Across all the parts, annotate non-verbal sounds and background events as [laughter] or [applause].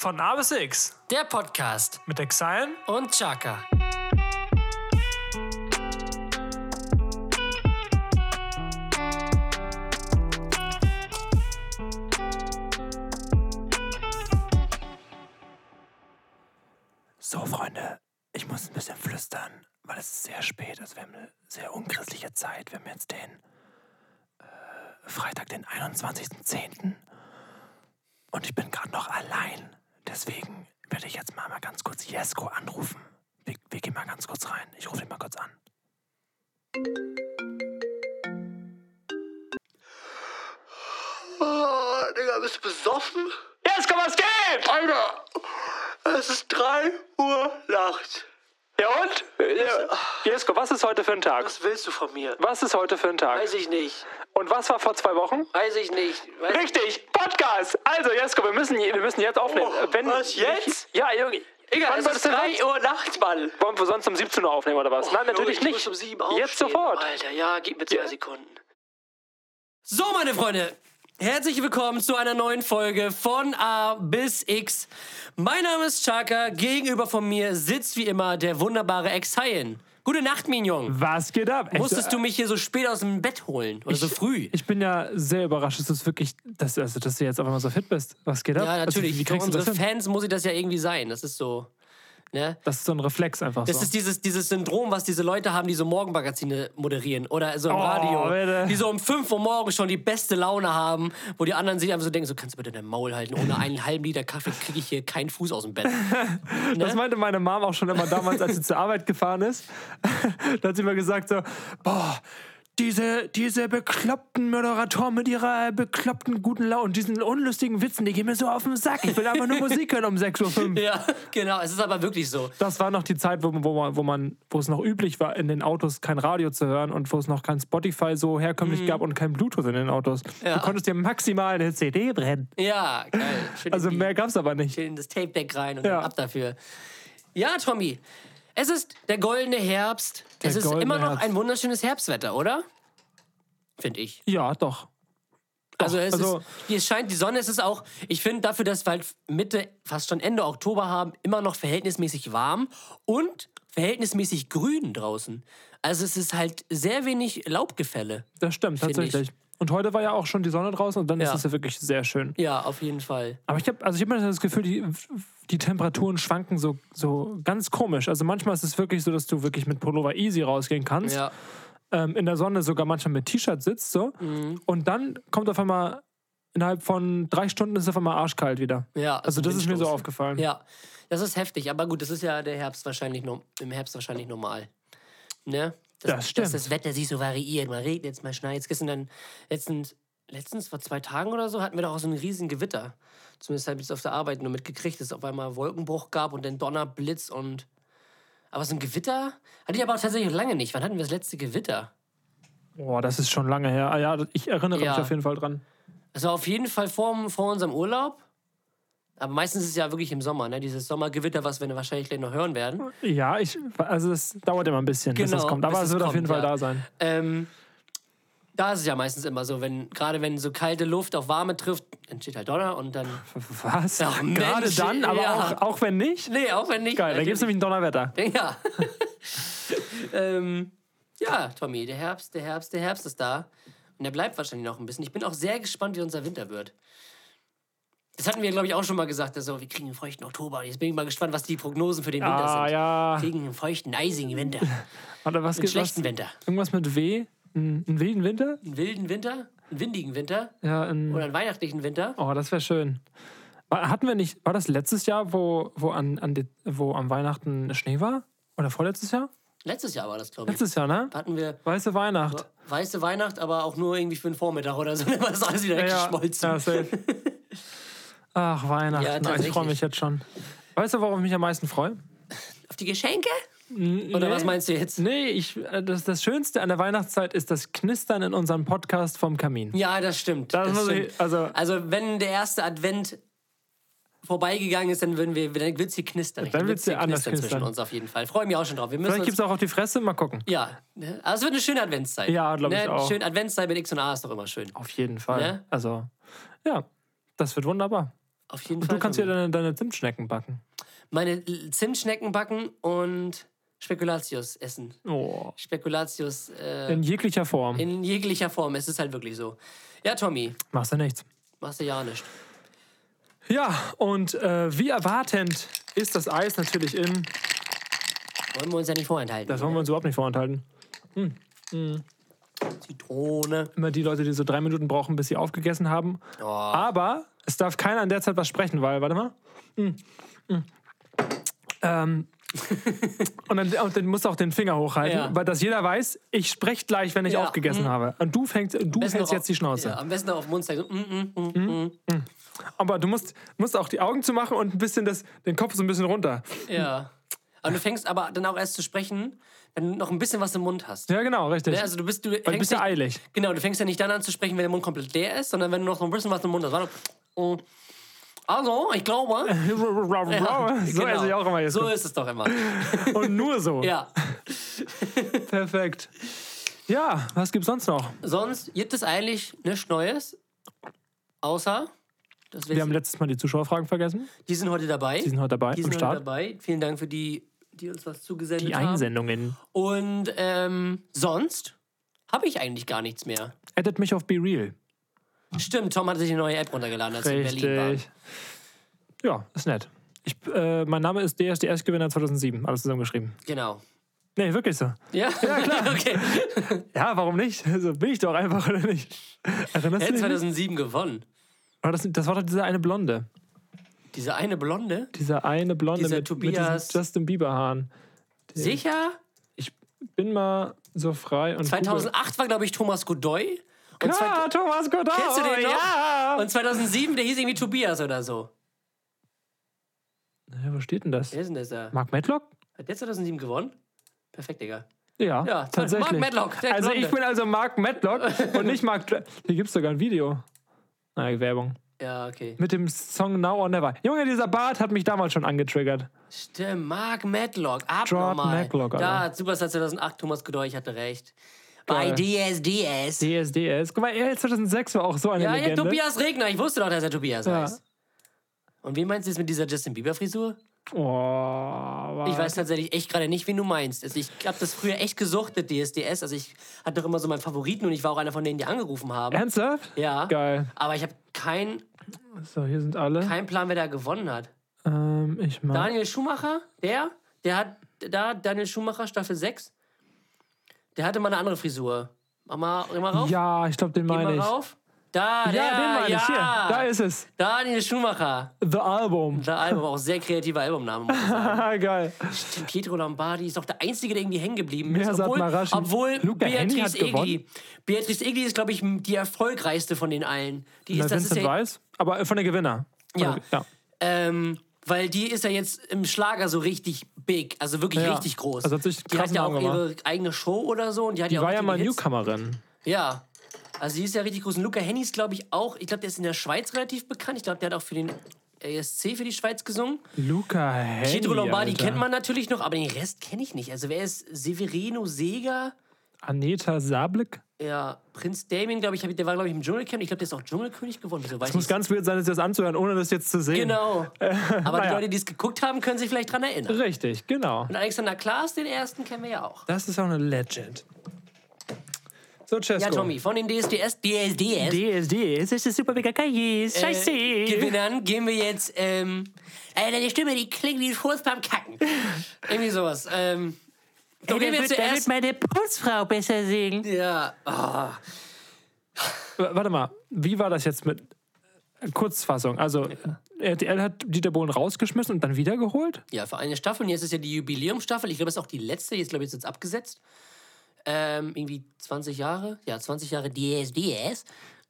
Von A bis X Der Podcast mit Exile und Chaka. So, Freunde, ich muss ein bisschen flüstern, weil es ist sehr spät. Also wir haben eine sehr unchristliche Zeit. Wir haben jetzt den äh, Freitag, den 21.10. Und ich bin gerade noch allein. Deswegen werde ich jetzt mal, mal ganz kurz Jesko anrufen. Wir, wir gehen mal ganz kurz rein. Ich rufe ihn mal kurz an. Oh, Digga, bist du besoffen? Jesko, was geht? Alter, es ist 3 Uhr nachts. Ja und? Ja. Jesko, was ist heute für ein Tag? Was willst du von mir? Was ist heute für ein Tag? Weiß ich nicht. Und was war vor zwei Wochen? Weiß ich nicht. Weiß Richtig, Podcast! Also, Jesko, wir müssen, wir müssen jetzt aufnehmen. Oh, Wenn, was, jetzt? Ja, Junge. Digga, Wann es ist du 3 Uhr nachts, Mann. Wollen wir sonst um 17 Uhr aufnehmen oder was? Nein, natürlich Junge, nicht. Um 7 aufstehen. Jetzt sofort. Alter, ja, gib mir zwei Ja. Sekunden. So, meine Freunde, herzlich willkommen zu einer neuen Folge von A bis X. Mein Name ist Chaka. Gegenüber von mir sitzt wie immer der wunderbare Ex-Haien. Gute Nacht, Mignon. Was geht ab? Echt, Musstest du mich hier so spät aus dem Bett holen? Oder so früh? Ich bin ja sehr überrascht, dass du wirklich, dass, also, dass du jetzt einfach mal so fit bist. Was geht ab? Ja, natürlich. Also, wie Für kriegst du unsere? Fans muss ich das ja irgendwie sein. Das ist so. Ne? Das ist so ein Reflex einfach Das so. ist dieses, dieses Syndrom, was diese Leute haben, die so Morgenmagazine moderieren oder so im Oh, Radio. bitte. Die so um 5 Uhr morgens schon die beste Laune haben, wo die anderen sich einfach so denken: so kannst du bitte dein Maul halten. Ohne einen [laughs] halben Liter Kaffee kriege ich hier keinen Fuß aus dem Bett. [laughs] Das meinte meine Mom auch schon immer damals, als sie zur Arbeit gefahren ist. [laughs] da hat sie immer gesagt so, boah, diese, diese bekloppten Moderatoren mit ihrer bekloppten guten Laune und diesen unlustigen Witzen, die gehen mir so auf den Sack. Ich will einfach nur Musik hören um [laughs] 6.05 Uhr. Ja, genau. Es ist aber wirklich so. Das war noch die Zeit, wo, wo, man, wo, man, wo es noch üblich war, in den Autos kein Radio zu hören und wo es noch kein Spotify so herkömmlich gab und kein Bluetooth in den Autos. Mhm. Ja. Du konntest dir maximal eine CD brennen. Ja, geil. Schön Also die- mehr gab's aber nicht. schön in das Tape-Deck rein und Ja. ab dafür. Ja, Tommy. Es ist der goldene Herbst. Der es ist immer noch Herbst. ein wunderschönes Herbstwetter, oder? Finde ich. Ja, doch. Also es, also- ist, es scheint die Sonne, es ist auch, ich finde dafür, dass wir halt Mitte, fast schon Ende Oktober haben, immer noch verhältnismäßig warm und verhältnismäßig grün draußen. Also es ist halt sehr wenig Laubgefälle. Das stimmt, tatsächlich. Und heute war ja auch schon die Sonne draußen und dann Ja. ist es ja wirklich sehr schön. Ja, auf jeden Fall. Aber ich habe also ich hab immer das Gefühl, die, die Temperaturen schwanken so, so ganz komisch. Also manchmal ist es wirklich so, dass du wirklich mit Pullover easy rausgehen kannst. Ja. Ähm, in der Sonne sogar manchmal mit T-Shirt sitzt so. Mhm. Und dann kommt auf einmal, innerhalb von drei Stunden ist es auf einmal arschkalt wieder. ja Also das ist mir so aufgefallen. Ja, das ist heftig. Aber gut, das ist ja der Herbst wahrscheinlich im Herbst wahrscheinlich normal. Ne? Dass, Das stimmt. Dass das Wetter sich so variiert. Mal regnet es, mal schneit es. Gestern dann, letztens, letztens vor zwei Tagen oder so, hatten wir doch auch so einen riesen Gewitter. Zumindest habe ich es auf der Arbeit nur mitgekriegt, dass es auf einmal Wolkenbruch gab und dann Donner, Blitz und. Aber so ein Gewitter hatte ich aber tatsächlich lange nicht. Wann hatten wir das letzte Gewitter? Boah, das ist schon lange her. Ah, ja, ich erinnere Ja. mich auf jeden Fall dran. Also auf jeden Fall vor, vor unserem Urlaub. Aber meistens ist es ja wirklich im Sommer, ne? Dieses Sommergewitter, was wir wahrscheinlich gleich noch hören werden. Ja, ich, also es dauert immer ein bisschen, bis Genau, das kommt. Aber bis es wird auf kommt, jeden Fall ja. da sein. Ähm, da ist es ja meistens immer so, wenn gerade wenn so kalte Luft auf warme trifft, entsteht halt Donner und dann. [laughs] Was? Mensch, Gerade dann, aber ja. auch, auch wenn nicht? Nee, auch wenn nicht. Geil, da gibt es nämlich ein Donnerwetter. [laughs] Ja. [laughs] ähm, ja, Tommy, der Herbst, der Herbst, der Herbst ist da. Und der bleibt wahrscheinlich noch ein bisschen. Ich bin auch sehr gespannt, wie unser Winter wird. Das hatten wir, glaube ich, auch schon mal gesagt, dass so, wir kriegen einen feuchten Oktober. Jetzt bin ich mal gespannt, was die Prognosen für den Winter Ah, sind. ja. Wir kriegen einen feuchten, eisigen Winter. Oder was Einen schlechten was? Winter. Irgendwas mit W? Ein, einen wilden Winter? Einen wilden Winter, einen windigen Winter Ja, ein, oder einen weihnachtlichen Winter. oh, das wäre schön. War, hatten wir nicht, war das letztes Jahr, wo, wo, an, an die, wo am Weihnachten Schnee war? Oder vorletztes Jahr? Letztes Jahr war das, glaube ich. Letztes Jahr, ne? hatten wir Weiße Weihnacht. weiße Weihnacht, aber auch nur irgendwie für einen Vormittag oder so. [laughs] Dann war das alles wieder Ja, weggeschmolzen. ja, safe. [laughs] Ach, Weihnachten. Ja, ich freue mich jetzt schon. Weißt du, worauf ich mich am meisten freue? Auf die Geschenke? Oder was meinst du jetzt? Nee, ich, äh, das, das Schönste an der Weihnachtszeit ist das Knistern in unserem Podcast vom Kamin. Ja, das stimmt. Das Das stimmt. ich- also- also, wenn der erste Advent vorbeigegangen ist, dann würden wir, dann wird's hier knistern. Dann wird's hier anders zwischen knistern. uns auf jeden Fall. Freue mich auch schon drauf. Wir müssen Vielleicht uns, gibt es auch auf die Fresse, mal gucken. ja, ne? also es wird eine schöne Adventszeit. Ja, glaub ich ne? auch. Schön Adventszeit mit X und A ist doch immer schön. Auf jeden Fall. Ne? Also, ja, das wird wunderbar. Auf jeden Und Fall. du kannst ja deine, deine Zimtschnecken backen. Meine Zimtschnecken backen und Spekulatius essen. Oh. Spekulatius äh, In jeglicher Form. in jeglicher Form. Es ist halt wirklich so. Ja, Tommy, Machst du nichts. machst du ja nicht. Ja, und äh, wie erwartend ist das Eis natürlich in. Wollen wir uns ja nicht vorenthalten. Das wollen wir uns überhaupt nicht vorenthalten. Zitrone. Immer die Leute, die so drei Minuten brauchen, bis sie aufgegessen haben. Oh. Aber es darf keiner in der Zeit was sprechen, weil, warte mal. Hm, hm. Ähm, und dann, und dann musst du auch den Finger hochhalten, Ja. weil das jeder weiß, ich spreche gleich, wenn ich Ja, aufgegessen habe. Und du, fängst, du noch jetzt die auf- Schnauze. Ja, am besten auf den Mund. So, mm, mm, mm, mm. Aber du musst, musst auch die Augen zumachen und ein bisschen das, den Kopf so ein bisschen runter. Ja. Aber du fängst aber dann auch erst zu sprechen, wenn du noch ein bisschen was im Mund hast. Ja, genau, richtig. Ja, also du bist, du weil du fängst bist ja eilig. Genau, du fängst ja nicht dann an zu sprechen, wenn der Mund komplett leer ist, sondern wenn du noch ein bisschen was im Mund hast. Warte. Mm. Also, ich glaube. [laughs] Ja, so genau. esse ich auch immer jetzt. So ist es doch immer. [laughs] Und nur so. Ja. [laughs] Perfekt. Ja, was gibt's sonst noch? Sonst gibt es eigentlich nichts Neues. Außer, dass wir, haben letztes Mal die Zuschauerfragen vergessen. die sind heute dabei. Die sind heute dabei Die am sind heute Start. dabei. Vielen Dank für die, die uns was zugesendet Die haben. Einsendungen. Und ähm, sonst habe ich eigentlich gar nichts mehr. Addet mich auf Be Real. Stimmt, Tom hat sich eine neue App runtergeladen, als wir in Berlin. Richtig. Ja, ist nett. Ich, äh, mein Name ist DSDS-Gewinner 2007. Alles zusammengeschrieben. Genau. Nee, wirklich so. Ja, ja klar. [laughs] okay. Ja, warum nicht? So bin ich doch einfach, oder nicht? Erinnerst Er hat dich? nicht? 2007 gewonnen. Oh, das, das war doch dieser eine Blonde. Diese eine Blonde. Dieser eine Blonde Dieser mit, Tobias- mit Justin Bieber-Haaren. Sicher? Ich bin mal so frei und. 2008 war, glaube ich, Thomas Godoy. Und, Ah, Thomas Godot. Kennst du den noch? Ja. und 2007, der hieß irgendwie Tobias oder so. ja. Wo steht denn das? Wer ist denn das da? Mark Medlock? Hat der 2007 gewonnen? Perfekt, Digga. Ja, Ja, tatsächlich. Mark Medlock, der also Blonde. ich bin also Mark Medlock [laughs] und nicht Mark. Dra Hier gibt es sogar ein Video. Naja, Werbung. Ja, okay. Mit dem Song Now or Never. Junge, dieser Bart hat mich damals schon angetriggert. Stimmt, Mark Matlock, abnormal. Matlock, Alter. Da, Superstar 2008, Thomas Godoy, ich hatte recht. Bei. DSDS. DSDS. Guck mal, er 2006 war auch so eine Ja, ja, Legende. Tobias Regner. Ich wusste doch, dass er Tobias Ja. heißt. Und wen meinst du jetzt mit dieser Justin Bieber-Frisur? Oh, war- Ich weiß tatsächlich echt gerade nicht, wen du meinst. Also ich habe das früher echt gesuchtet, DSDS. Also ich hatte doch immer so meinen Favoriten und ich war auch einer von denen, die angerufen haben. Ernsthaft? Ja. Geil. Aber ich habe keinen So, hier sind alle. kein Plan, wer da gewonnen hat. Ähm, ich mag. Daniel Schumacher, der, der hat da, Daniel Schumacher, Staffel 6, der hatte mal eine andere Frisur. Mach mal, geh mal rauf. Ja, ich glaube, den meine ich. rauf. Da, Ja, der, den meine ja. ich. Hier, da ist es. Daniel Schumacher. The Album. Der Album, auch sehr kreativer Albumname, muss ich sagen. [laughs] Geil. Pietro Lombardi ist doch der Einzige, der irgendwie hängen geblieben ist. Mersat Obwohl, obwohl Luca Beatrice. Egli. Beatrice Egli ist, glaube ich, die erfolgreichste von den allen. Die Na, ist, das ist Vincent ja, Weiss. Aber von der Gewinner. Von Ja. der- ja. ähm, weil die ist ja jetzt im Schlager so richtig big, also wirklich Ja. richtig groß. Also hat sich die hat ja auch ihre eigene Show oder so und die hat Die ja auch war ja mal Hits. Newcomerin. Ja. Also die ist ja richtig groß. Und Luca Henny ist, glaube ich, auch, ich glaube, der ist in der Schweiz relativ bekannt. Ich glaube, der hat auch für den ESC für die Schweiz gesungen. Luca Henny. Pietro Lombardi Alter. kennt man natürlich noch, aber den Rest kenne ich nicht. Also wer ist Severino Seger? Aneta Sablik. Ja, Prinz Damien, glaube ich, der war, glaube ich, im Dschungelcamp. Ich glaube, der ist auch Dschungelkönig geworden. Wieso weiß Es muss ich ganz weird sein, das jetzt anzuhören, ohne das jetzt zu sehen. Genau. [laughs] Aber die naja. Leute, die es geguckt haben, können sich vielleicht dran erinnern. Richtig, genau. Und Alexander Klaas, den ersten, kennen wir ja auch. Das ist auch eine Legend. So, Cesco. Ja, Tommy, von den DSDS, DSDS, DSD, das ist super mega geil. äh, Gewinnern gehen wir jetzt, ähm, äh, deine Stimme, die klingt wie ein Furz beim Kacken. [laughs] Irgendwie sowas. Ähm, so gehen wir zuerst. meine Putzfrau besser singen. Ja, oh, Warte mal, wie war das jetzt mit äh, Kurzfassung? Also, RTL hat Dieter Bohlen rausgeschmissen und dann wiedergeholt? Ja, für eine Staffel. Und jetzt ist ja die Jubiläumsstaffel. Ich glaube, das ist auch die letzte. Jetzt, glaube ich, ist jetzt abgesetzt. Ähm, irgendwie 20 Jahre. Ja, 20 Jahre DSDS.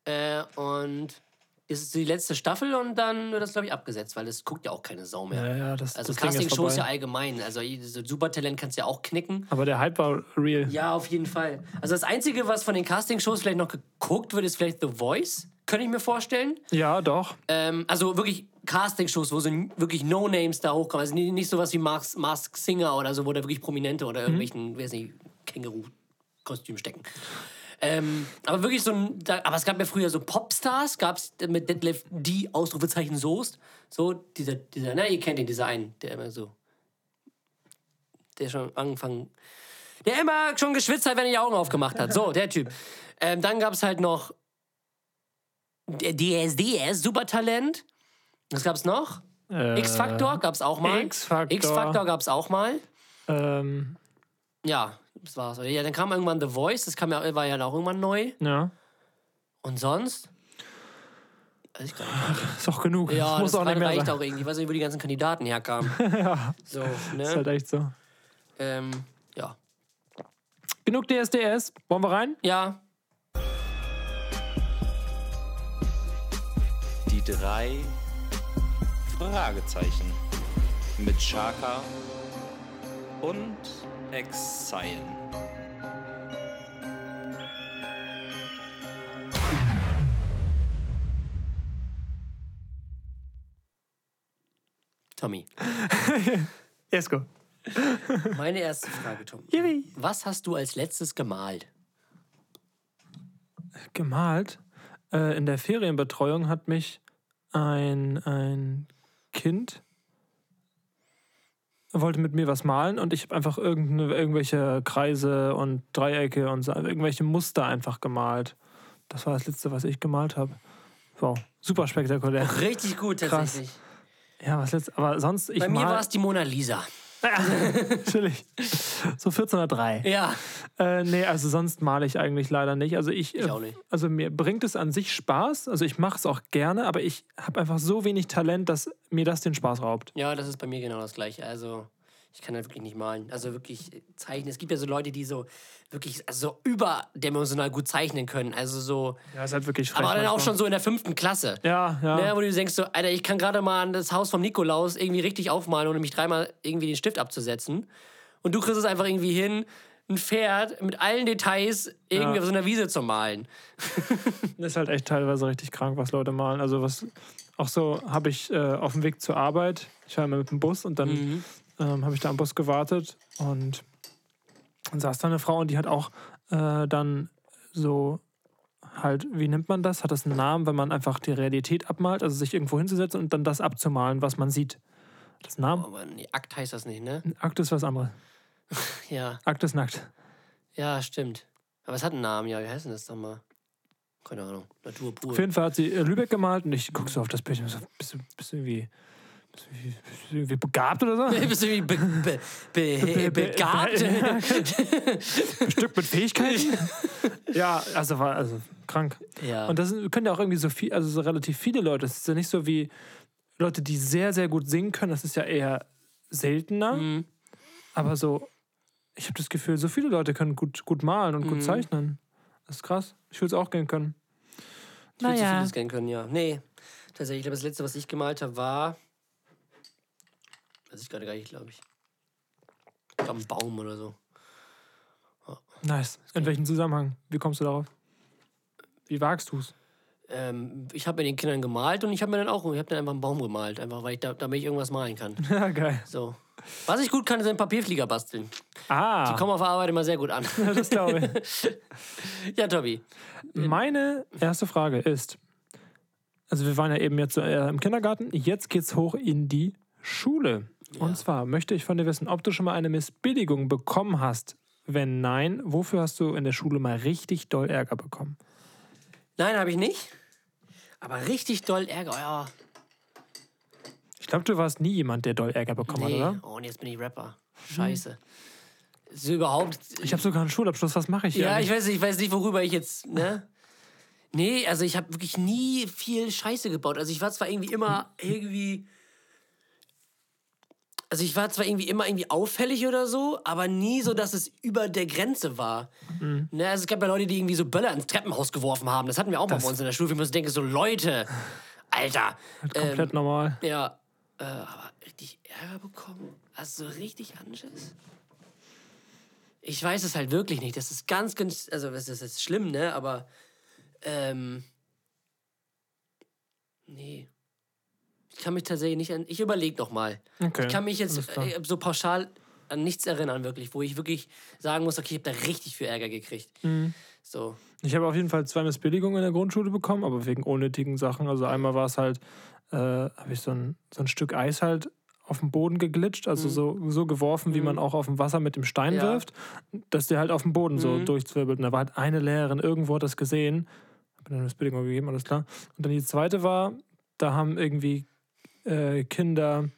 Äh, und ist die letzte Staffel und dann wird das, glaube ich, abgesetzt, weil das guckt ja auch keine Sau mehr. Ja, ja, das, Also Castingshows ja allgemein. Also so Supertalent kannst du ja auch knicken. Aber der Hype war real. Ja, auf jeden Fall. Also das Einzige, was von den Castingshows vielleicht noch geguckt wird, ist vielleicht The Voice. Könnte ich mir vorstellen. Ja, doch. Ähm, also wirklich Castingshows, wo so wirklich No-Names da hochkommen. Also nicht, sowas wie Mask, Mask Singer oder so, wo da wirklich Prominente oder irgendwelchen, weiß nicht, Känguru-Kostüm stecken. Ähm, aber wirklich so ein. Da, aber es gab ja früher so Popstars, gab es mit Detlef die Ausrufezeichen Soest. So, dieser, dieser, na, ihr kennt ihn, dieser einen, der immer so. Der schon angefangen. Der immer schon geschwitzt hat, wenn er die Augen aufgemacht hat. So, der Typ. Ähm, dann gab es halt noch DSDS, Supertalent. Was gab's noch? Äh, X-Factor gab's auch mal. X-Factor. X-Factor gab's auch mal. Ähm, Ja, das war's. Ja, dann kam irgendwann The Voice, das kam ja, war ja auch irgendwann neu. ja. Und sonst? Gar nicht. Ist auch genug. Ja, das [laughs] muss das auch nicht mehr reicht sein. auch irgendwie. Ich weiß nicht, wo die ganzen Kandidaten herkamen. [laughs] ja, So, ist ne? halt echt so. Ähm, ja. Genug DSDS. Wollen wir rein? Ja, Die drei Fragezeichen mit Shaka und Exile. Tommy. [laughs] Esko. Meine erste Frage, Tom. Yippie. Was hast du als letztes gemalt? Gemalt. Äh, in der Ferienbetreuung hat mich ein, ein Kind wollte mit mir was malen und ich habe einfach irgendwelche Kreise und Dreiecke und so, irgendwelche Muster einfach gemalt. Das war das letzte, was ich gemalt habe. Wow, super spektakulär. Richtig gut, Krass. tatsächlich. Ja, was letzt, aber sonst ich Bei mir war es die Mona Lisa. [laughs] natürlich so 1403. Ja. Äh, nee, also sonst male ich eigentlich leider nicht. Also ich, Ich äh, auch nicht. also mir bringt es an sich Spaß. Also ich mache es auch gerne, aber ich habe einfach so wenig Talent, dass mir das den Spaß raubt. Ja, das ist bei mir genau das gleiche. Also, ich kann halt wirklich nicht malen. Also wirklich äh, zeichnen. Es gibt ja so Leute, die so wirklich also so überdimensional gut zeichnen können. Also so, Ja, ist halt wirklich frech aber dann auch schon so in der fünften Klasse. Ja, ja. Ne, wo du denkst so, Alter, ich kann gerade mal das Haus vom Nikolaus irgendwie richtig aufmalen, ohne mich dreimal irgendwie den Stift abzusetzen. Und du kriegst es einfach irgendwie hin, ein Pferd mit allen Details irgendwie Ja. auf so einer Wiese zu malen. [laughs] Das ist halt echt teilweise richtig krank, was Leute malen. Also was auch so habe ich äh, auf dem Weg zur Arbeit, ich war immer mit dem Bus und dann Mhm. Ähm, habe ich da am Bus gewartet und dann saß da eine Frau und die hat auch äh, dann so halt, wie nennt man das? Hat das einen Namen, wenn man einfach die Realität abmalt, also sich irgendwo hinzusetzen und dann das abzumalen, was man sieht? Hat das Namen? Aber nee, Akt heißt das nicht, ne? Akt ist was anderes. [laughs] Ja, Akt ist nackt. ja, stimmt. Aber es hat einen Namen, ja. Wie heißt denn das doch mal? Keine Ahnung. Natur pur. Auf jeden Fall hat sie äh, Lübeck gemalt und ich gucke so auf das Bild und so, bist du, bist du irgendwie, irgendwie, irgendwie begabt oder so? [laughs] Bist du wie be be be be- begabt? [laughs] Stück mit Fähigkeiten. [laughs] ja, also war also krank. ja. Und das sind- können ja auch irgendwie so viel, also so relativ viele Leute. Das ist ja nicht so wie Leute, die sehr, sehr gut singen können. Das ist ja eher seltener. Mhm. Aber so, ich habe das Gefühl, so viele Leute können gut, gut malen und Mhm. gut zeichnen. Das ist krass. Ich würde es auch gerne können. Ich würde so vieles kennen können, ja. Nee, tatsächlich. Ich glaube, das letzte, was ich gemalt habe, war. Weiß ich gerade gar nicht, glaube ich. Ich glaube, ein Baum oder so. Nice. In welchem Zusammenhang? Wie kommst du darauf? Wie wagst du es? Ähm, ich habe mit den Kindern gemalt und ich habe mir dann auch, ich habe dann einfach einen Baum gemalt, einfach weil ich da, damit ich irgendwas malen kann. [laughs] Ja, geil. So. Was ich gut kann, sind Papierflieger basteln. Ah, Die kommen auf der Arbeit immer sehr gut an. [laughs] das glaube ich. [laughs] ja, Tobi. Meine erste Frage ist, also wir waren ja eben jetzt äh, im Kindergarten, jetzt geht's hoch in die Schule. Und zwar möchte ich von dir wissen, ob du schon mal eine Missbilligung bekommen hast. Wenn nein, wofür hast du in der Schule mal richtig doll Ärger bekommen? Nein, habe ich nicht. Aber richtig doll Ärger. Ja. Ich glaube, du warst nie jemand, der doll Ärger bekommen Nee. hat, oder? Oh, und jetzt bin ich Rapper. Scheiße. So überhaupt. Ich habe sogar einen Schulabschluss, was mache ich hier? Ja, ich weiß, nicht- ich weiß nicht, worüber ich jetzt, ne? Nee, also ich habe wirklich nie viel Scheiße gebaut. Also ich war zwar irgendwie immer [clears throat] irgendwie. Also ich war zwar irgendwie immer irgendwie auffällig oder so, aber nie so, dass es über der Grenze war. Mhm. Ne, also es gab ja Leute, die irgendwie so Böller ins Treppenhaus geworfen haben. Das hatten wir auch mal bei uns in der Schule. Ich muss denken, so Leute, Alter. Komplett normal. Ja, äh, aber richtig Ärger bekommen? Also so richtig Anschiss? Ich weiß es halt wirklich nicht. Das ist ganz, ganz, also das ist jetzt schlimm, ne? Aber, ähm, nee. Ich kann mich tatsächlich nicht an, ich überlege noch mal. Okay, Ich kann mich jetzt äh, so pauschal an nichts erinnern, wirklich, wo ich wirklich sagen muss, okay, ich habe da richtig viel Ärger gekriegt. Mhm. So. Ich habe auf jeden Fall zwei Missbilligungen in der Grundschule bekommen, aber wegen unnötigen Sachen. Also einmal war es halt, äh, habe ich so ein, so ein Stück Eis halt auf den Boden geglitscht, also so, so geworfen, wie man auch auf dem Wasser mit dem Stein Ja. wirft, dass der halt auf dem Boden so Mhm. durchzwirbelt. Und da war halt eine Lehrerin, irgendwo hat das gesehen, habe eine Missbilligung gegeben, alles klar. Und dann die zweite war, da haben irgendwie äh, Kinder,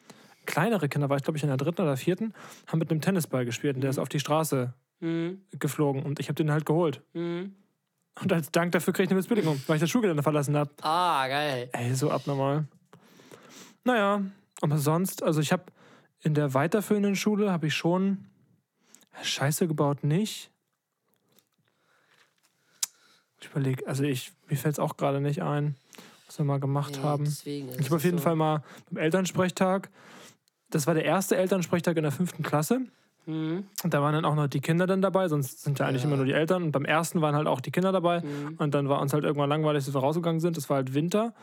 kleinere Kinder, war ich glaube ich in der dritten oder vierten, haben mit einem Tennisball gespielt und der ist auf die Straße Mhm. geflogen und ich habe den halt geholt. Mhm. Und als Dank dafür krieg ich eine Missbilligung, weil ich das Schulgelände verlassen habe. Ah, geil. Ey, so abnormal. Naja, aber sonst, also ich habe in der weiterführenden Schule habe ich schon Scheiße gebaut, nicht. Ich überlege, also ich, mir fällt es auch gerade nicht ein, was wir mal gemacht Nee, haben. deswegen, Ich habe auf jeden so. Fall mal beim Elternsprechtag, das war der erste Elternsprechtag in der fünften Klasse. Mhm. Und da waren dann auch noch die Kinder dann dabei, sonst sind ja eigentlich Ja. immer nur die Eltern. Und beim ersten waren halt auch die Kinder dabei. Mhm. Und dann war uns halt irgendwann langweilig, dass wir rausgegangen sind. Das war halt Winter.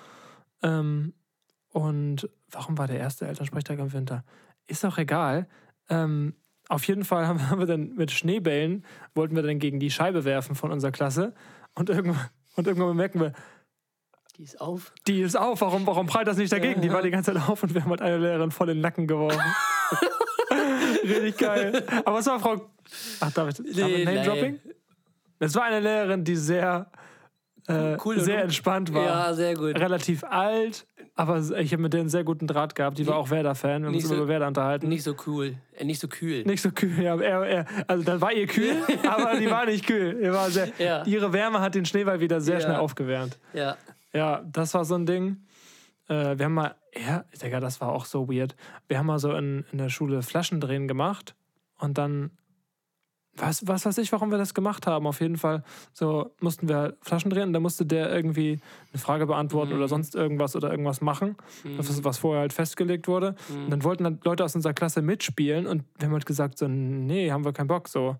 Ähm, und warum war der erste Elternsprechtag im Winter? Ist auch egal. Ähm, auf jeden Fall haben, [laughs] haben wir dann mit Schneebällen, wollten wir dann gegen die Scheibe werfen von unserer Klasse. Und irgendwann, und irgendwann bemerken wir, Die ist auf. die ist auf, warum, warum prallt das nicht dagegen? Die war die ganze Zeit auf und wir haben halt eine Lehrerin voll in den Nacken geworfen. [laughs] Richtig geil. Aber es war Frau. Ach, darf ich Nee, Name-Dropping? Es war eine Lehrerin, die sehr, äh, Cool sehr entspannt war. Ja, sehr gut. Relativ alt, aber ich habe mit der einen sehr guten Draht gehabt. Die war auch Werder-Fan. Wir haben uns so- über Werder unterhalten. Nicht so cool. Äh, nicht so kühl. Nicht so kühl, ja. Er, er, also dann war ihr kühl, [laughs] aber die war nicht kühl. Ihr war sehr, Ja. Ihre Wärme hat den Schneeball wieder sehr Ja. schnell aufgewärmt. Ja. Ja, das war so ein Ding. Äh, wir haben mal, ja, Digga, das war auch so weird. Wir haben mal so in, in der Schule Flaschendrehen gemacht und dann, was, was weiß ich, warum wir das gemacht haben. Auf jeden Fall, so mussten wir Flaschen drehen und da musste der irgendwie eine Frage beantworten oder sonst irgendwas oder irgendwas machen, was, was vorher halt festgelegt wurde. Und dann wollten dann Leute aus unserer Klasse mitspielen und wir haben halt gesagt, so, nee, haben wir keinen Bock, so.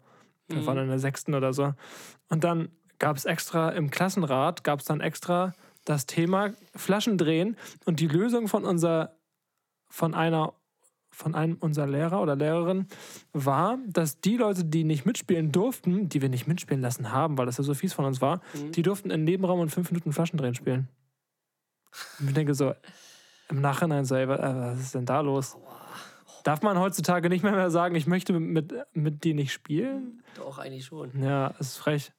Wir waren in der sechsten oder so. Und dann gab es extra im Klassenrat, gab es dann extra das Thema Flaschen drehen und die Lösung von unser, von einer, von einem unserer Lehrer oder Lehrerin war, dass die Leute, die nicht mitspielen durften, die wir nicht mitspielen lassen haben, weil das ja so fies von uns war, die durften im Nebenraum und fünf Minuten Flaschen drehen spielen. Und ich denke so, im Nachhinein so, ey, äh, was ist denn da los? Darf man heutzutage nicht mehr, mehr sagen, ich möchte mit, mit dir nicht spielen? Doch, eigentlich schon. Ja, ist frech.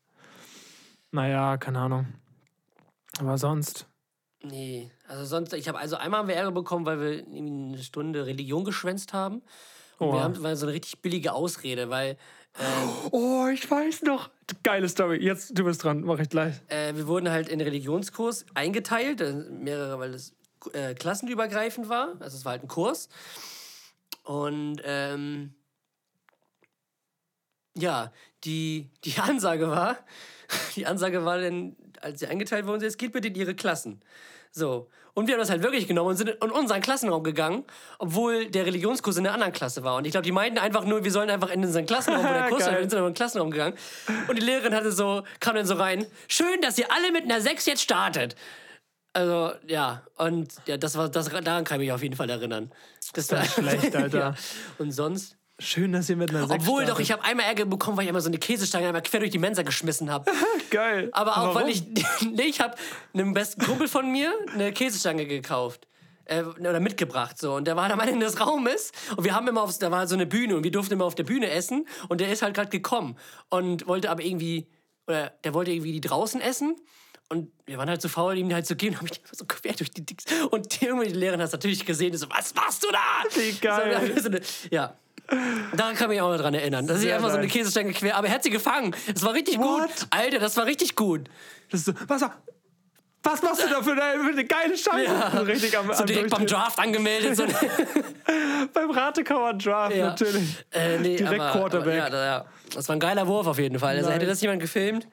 Naja, keine Ahnung. Aber sonst. Nee, also sonst, ich habe also einmal haben wir Ärger bekommen, weil wir eine Stunde Religion geschwänzt haben. Und wir Oha. haben so eine richtig billige Ausrede, weil Oh, ich weiß noch. Geile Story. Jetzt, du bist dran, mach ich gleich. äh, wir wurden halt in den Religionskurs eingeteilt, äh, mehrere, weil es äh, klassenübergreifend war. Also es war halt ein Kurs. Und ähm, ja, die, die [laughs] Ansage war, die Ansage war dann, als sie eingeteilt wurden, es geht bitte in ihre Klassen. So. Und wir haben das halt wirklich genommen und sind in unseren Klassenraum gegangen, obwohl der Religionskurs in der anderen Klasse war. Und ich glaube, die meinten einfach nur, wir sollen einfach in unseren Klassenraum, wo der [laughs] Kurs war, in unseren Klassenraum gegangen. Und die Lehrerin hatte so, kam dann so rein, schön, dass ihr alle mit einer 6 jetzt startet. Also, ja, und ja, das war, das, daran kann ich mich auf jeden Fall erinnern. Das war schlecht, [laughs] Alter. ja. Und sonst? Schön, dass ihr mit einer Sechs Obwohl doch, startet. ich habe einmal Ärger bekommen, weil ich immer so eine Käsestange einmal quer durch die Mensa geschmissen habe. [laughs] Geil. Aber auch, Warum? weil ich, [laughs] nee, ich habe einem besten Kumpel von mir eine Käsestange gekauft. Äh, oder mitgebracht so und der war am Ende des Raumes und wir haben immer aufs, da war so eine Bühne und wir durften immer auf der Bühne essen und der ist halt gerade gekommen und wollte aber irgendwie oder der wollte irgendwie die draußen essen und wir waren halt so faul, ihm halt zu gehen, [laughs] habe ich so quer durch die Dicks. Und die, die Lehrerin hat es natürlich gesehen, so, was machst du da? Wie geil. So, so eine, ja. Daran kann ich mich auch noch dran erinnern. Dass ich Sehr einfach so eine. Käsestange quer, aber er hat sie gefangen. Das war richtig What? gut. Alter, das war richtig gut. Das ist so, was, was machst du da für eine, für eine geile Scheiße? Ja. Richtig am, So am direkt beim. Draft angemeldet. So, [laughs] Beim Ratekauer Draft, Ja. natürlich. äh, nee, Direkt aber, Quarterback. Aber, ja, da- ja, das war ein geiler Wurf auf jeden Fall. Also Nice. hätte das jemand gefilmt.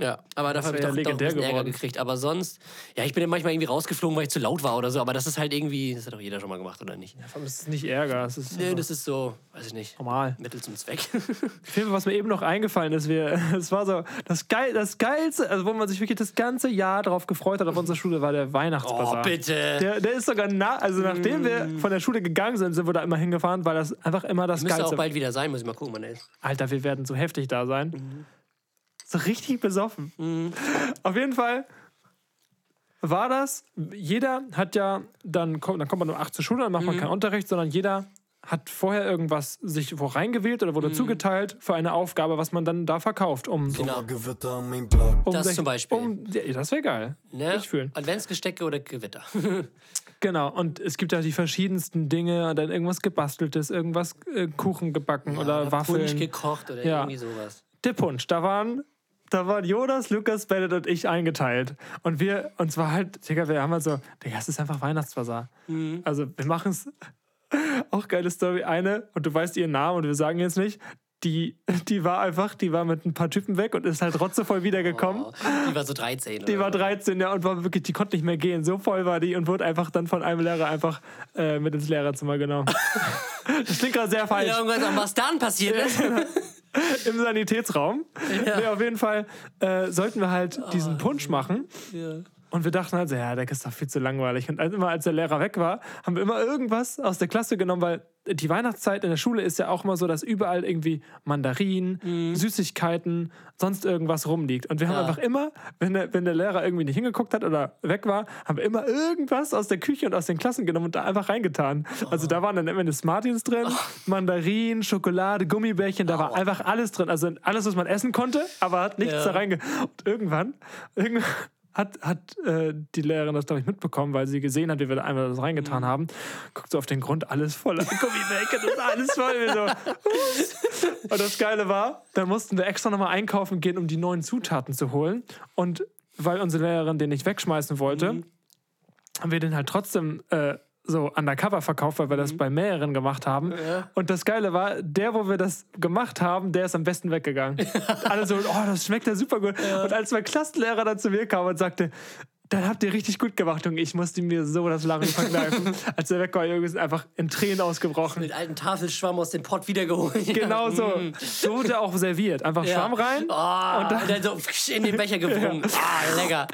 Ja, aber dafür habe ich doch, ja doch ein legendär bisschen Ärger gekriegt. Aber sonst, ja, ich bin ja manchmal irgendwie rausgeflogen, weil ich zu laut war oder so. Aber das ist halt irgendwie, das hat doch jeder schon mal gemacht, oder nicht? Vor allem ist es nicht Ärger, es ist Nee, das ist so, weiß ich nicht, normal. Mittel zum Zweck. Fall, was mir eben noch eingefallen ist, wir, [laughs] es war so, das, Geil, das Geilste, also wo man sich wirklich das ganze Jahr drauf gefreut hat auf unserer Schule, war der Weihnachtsbasar. oh, bitte. Der, der ist sogar nah, also nachdem wir von der Schule gegangen sind, sind wir da immer hingefahren, weil das einfach immer das Müsste auch Geilste bald wieder sein, muss ich mal gucken, wann er ist. Alter, wir werden so heftig da sein. So richtig besoffen. Mhm. Auf jeden Fall war das, jeder hat ja, dann kommt, dann kommt man um 8 zur Schule, dann Mhm. macht man keinen Unterricht, sondern jeder hat vorher irgendwas sich wo reingewählt oder Mhm. wurde zugeteilt für eine Aufgabe, was man dann da verkauft, um, Genau. Gewitter an meinem Block. um Das sich- zum Beispiel. Um, ja, das wäre geil. Ne? Ich fühlen. Adventsgestecke oder Gewitter. [laughs] Genau, und es gibt ja die verschiedensten Dinge, dann irgendwas gebasteltes, irgendwas äh, Kuchen gebacken oder Waffeln. Punsch gekocht oder Ja. irgendwie sowas. der Punsch, da waren, da waren Jonas, Lukas, Bennett und ich eingeteilt. Und wir, uns war halt, Digga, wir haben halt so, Digga, es ist einfach Weihnachtsbazar. Mhm. Also wir machen es, [laughs] auch geile Story, eine, und du weißt ihren Namen und wir sagen jetzt nicht, die, die war einfach, die war mit ein paar Typen weg und ist halt rotzevoll wiedergekommen. Oh, die war so 13. Die oder war 13, ja, und war wirklich, die konnte nicht mehr gehen. So voll war die und wurde einfach dann von einem Lehrer einfach äh, mit ins Lehrerzimmer genommen. [laughs] das klingt gerade sehr falsch. Ja, irgendwas, was dann passiert ist. [laughs] Im Sanitätsraum. Nee, auf jeden Fall äh, sollten wir halt diesen Punsch machen. Und wir dachten halt so, ja, der ist doch viel zu langweilig. Und immer als der Lehrer weg war, haben wir immer irgendwas aus der Klasse genommen, weil die Weihnachtszeit in der Schule ist ja auch immer so, dass überall irgendwie Mandarinen, Süßigkeiten, sonst irgendwas rumliegt. Und wir haben Ja. einfach immer, wenn der, wenn der Lehrer irgendwie nicht hingeguckt hat oder weg war, haben wir immer irgendwas aus der Küche und aus den Klassen genommen und da einfach reingetan. Also da waren dann Ende Smarties drin, Mandarinen, Schokolade, Gummibärchen, da war einfach alles drin. Also alles, was man essen konnte, aber hat nichts Ja. da reinge... Und irgendwann, irgendwann hat, hat äh, die Lehrerin das, glaube ich, mitbekommen, weil sie gesehen hat, wie wir da einmal das reingetan Mhm. haben. Guckt so auf den Grund, alles voller Gummibärchen, das ist alles voll. So, und das Geile war, da mussten wir extra nochmal einkaufen gehen, um die neuen Zutaten zu holen. Und weil unsere Lehrerin den nicht wegschmeißen wollte, Mhm. haben wir den halt trotzdem äh, so undercover verkauft, weil wir Mhm. das bei mehreren gemacht haben. Und das Geile war, der, wo wir das gemacht haben, der ist am besten weggegangen. [laughs] Alle so, oh, das schmeckt ja super gut. Und als mein Klassenlehrer dann zu mir kam und sagte, dann habt ihr richtig gut gemacht, Junge. Ich musste mir so das Lachen verkneifen. [laughs] Als er weg war, Junge, ist einfach in Tränen ausgebrochen. Mit alten Tafelschwamm aus dem Pott wiedergeholt. [laughs] Genau so. So wurde er auch serviert. Einfach Ja. Schwamm rein. Oh, und dann, so in den Becher gewungen. Ah, lecker.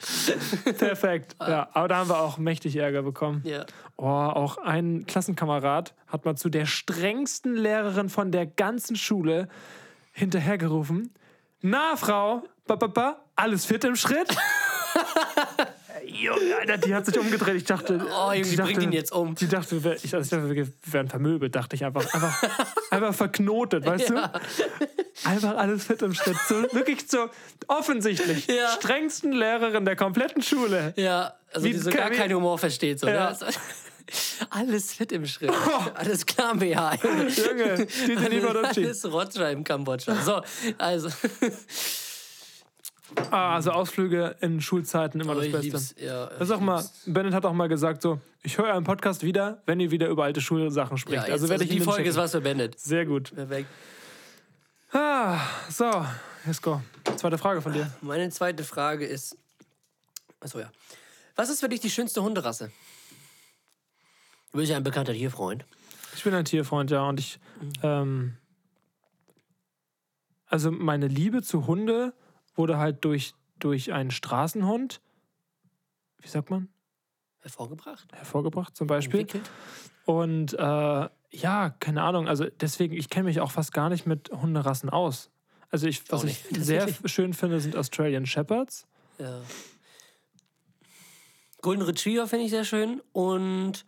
Perfekt. Ja, aber da haben wir auch mächtig Ärger bekommen. Ja. Oh, auch ein Klassenkamerad hat mal zu der strengsten Lehrerin von der ganzen Schule hinterhergerufen. Na, Frau, ba, ba, ba, alles fit im Schritt? [laughs] Junge, Alter, die hat sich umgedreht. Ich dachte, Oh, Junge, die dachte, bringt ihn jetzt um. Die dachte, wir- ich, also ich dachte, wir wären vermöbelt, dachte ich einfach. Einfach, [laughs] einfach verknotet, weißt Ja. du? Einfach alles fit im Schritt. So, wirklich so offensichtlich. Ja. Strengsten Lehrerin der kompletten Schule. Ja, also Wie die so gar keinen Humor versteht. So, Ja. ne? Alles fit im Schritt. [laughs] Alles klar, BH. Junge, dieser Liberocci. Alles Roger im Kambodscha. So, also. Ah, also Ausflüge in Schulzeiten immer Oh, das Beste. Ja, Das ist auch mal, Bennett hat auch mal gesagt so, ich höre einen Podcast wieder, wenn ihr wieder über alte Schulsachen spricht. Ja, also also werde ich die Folge ist schicken. was für Bennett. Sehr gut. Perfekt. Ah, so, Jesko, zweite Frage von dir. Meine zweite Frage ist. Achso, ja. Was ist für dich die schönste Hunderasse? Du bist ja ein bekannter Tierfreund. Ich bin ein Tierfreund, ja, und ich, ähm, also meine Liebe zu Hunde wurde halt durch, durch einen Straßenhund, wie sagt man, Hervorgebracht? hervorgebracht zum Beispiel. Entwickelt? Und äh, ja, keine Ahnung, also deswegen, ich kenne mich auch fast gar nicht mit Hunderassen aus. Also ich, was ich [laughs] sehr schön finde, sind Australian Shepherds. Ja. Golden Retriever finde ich sehr schön. Und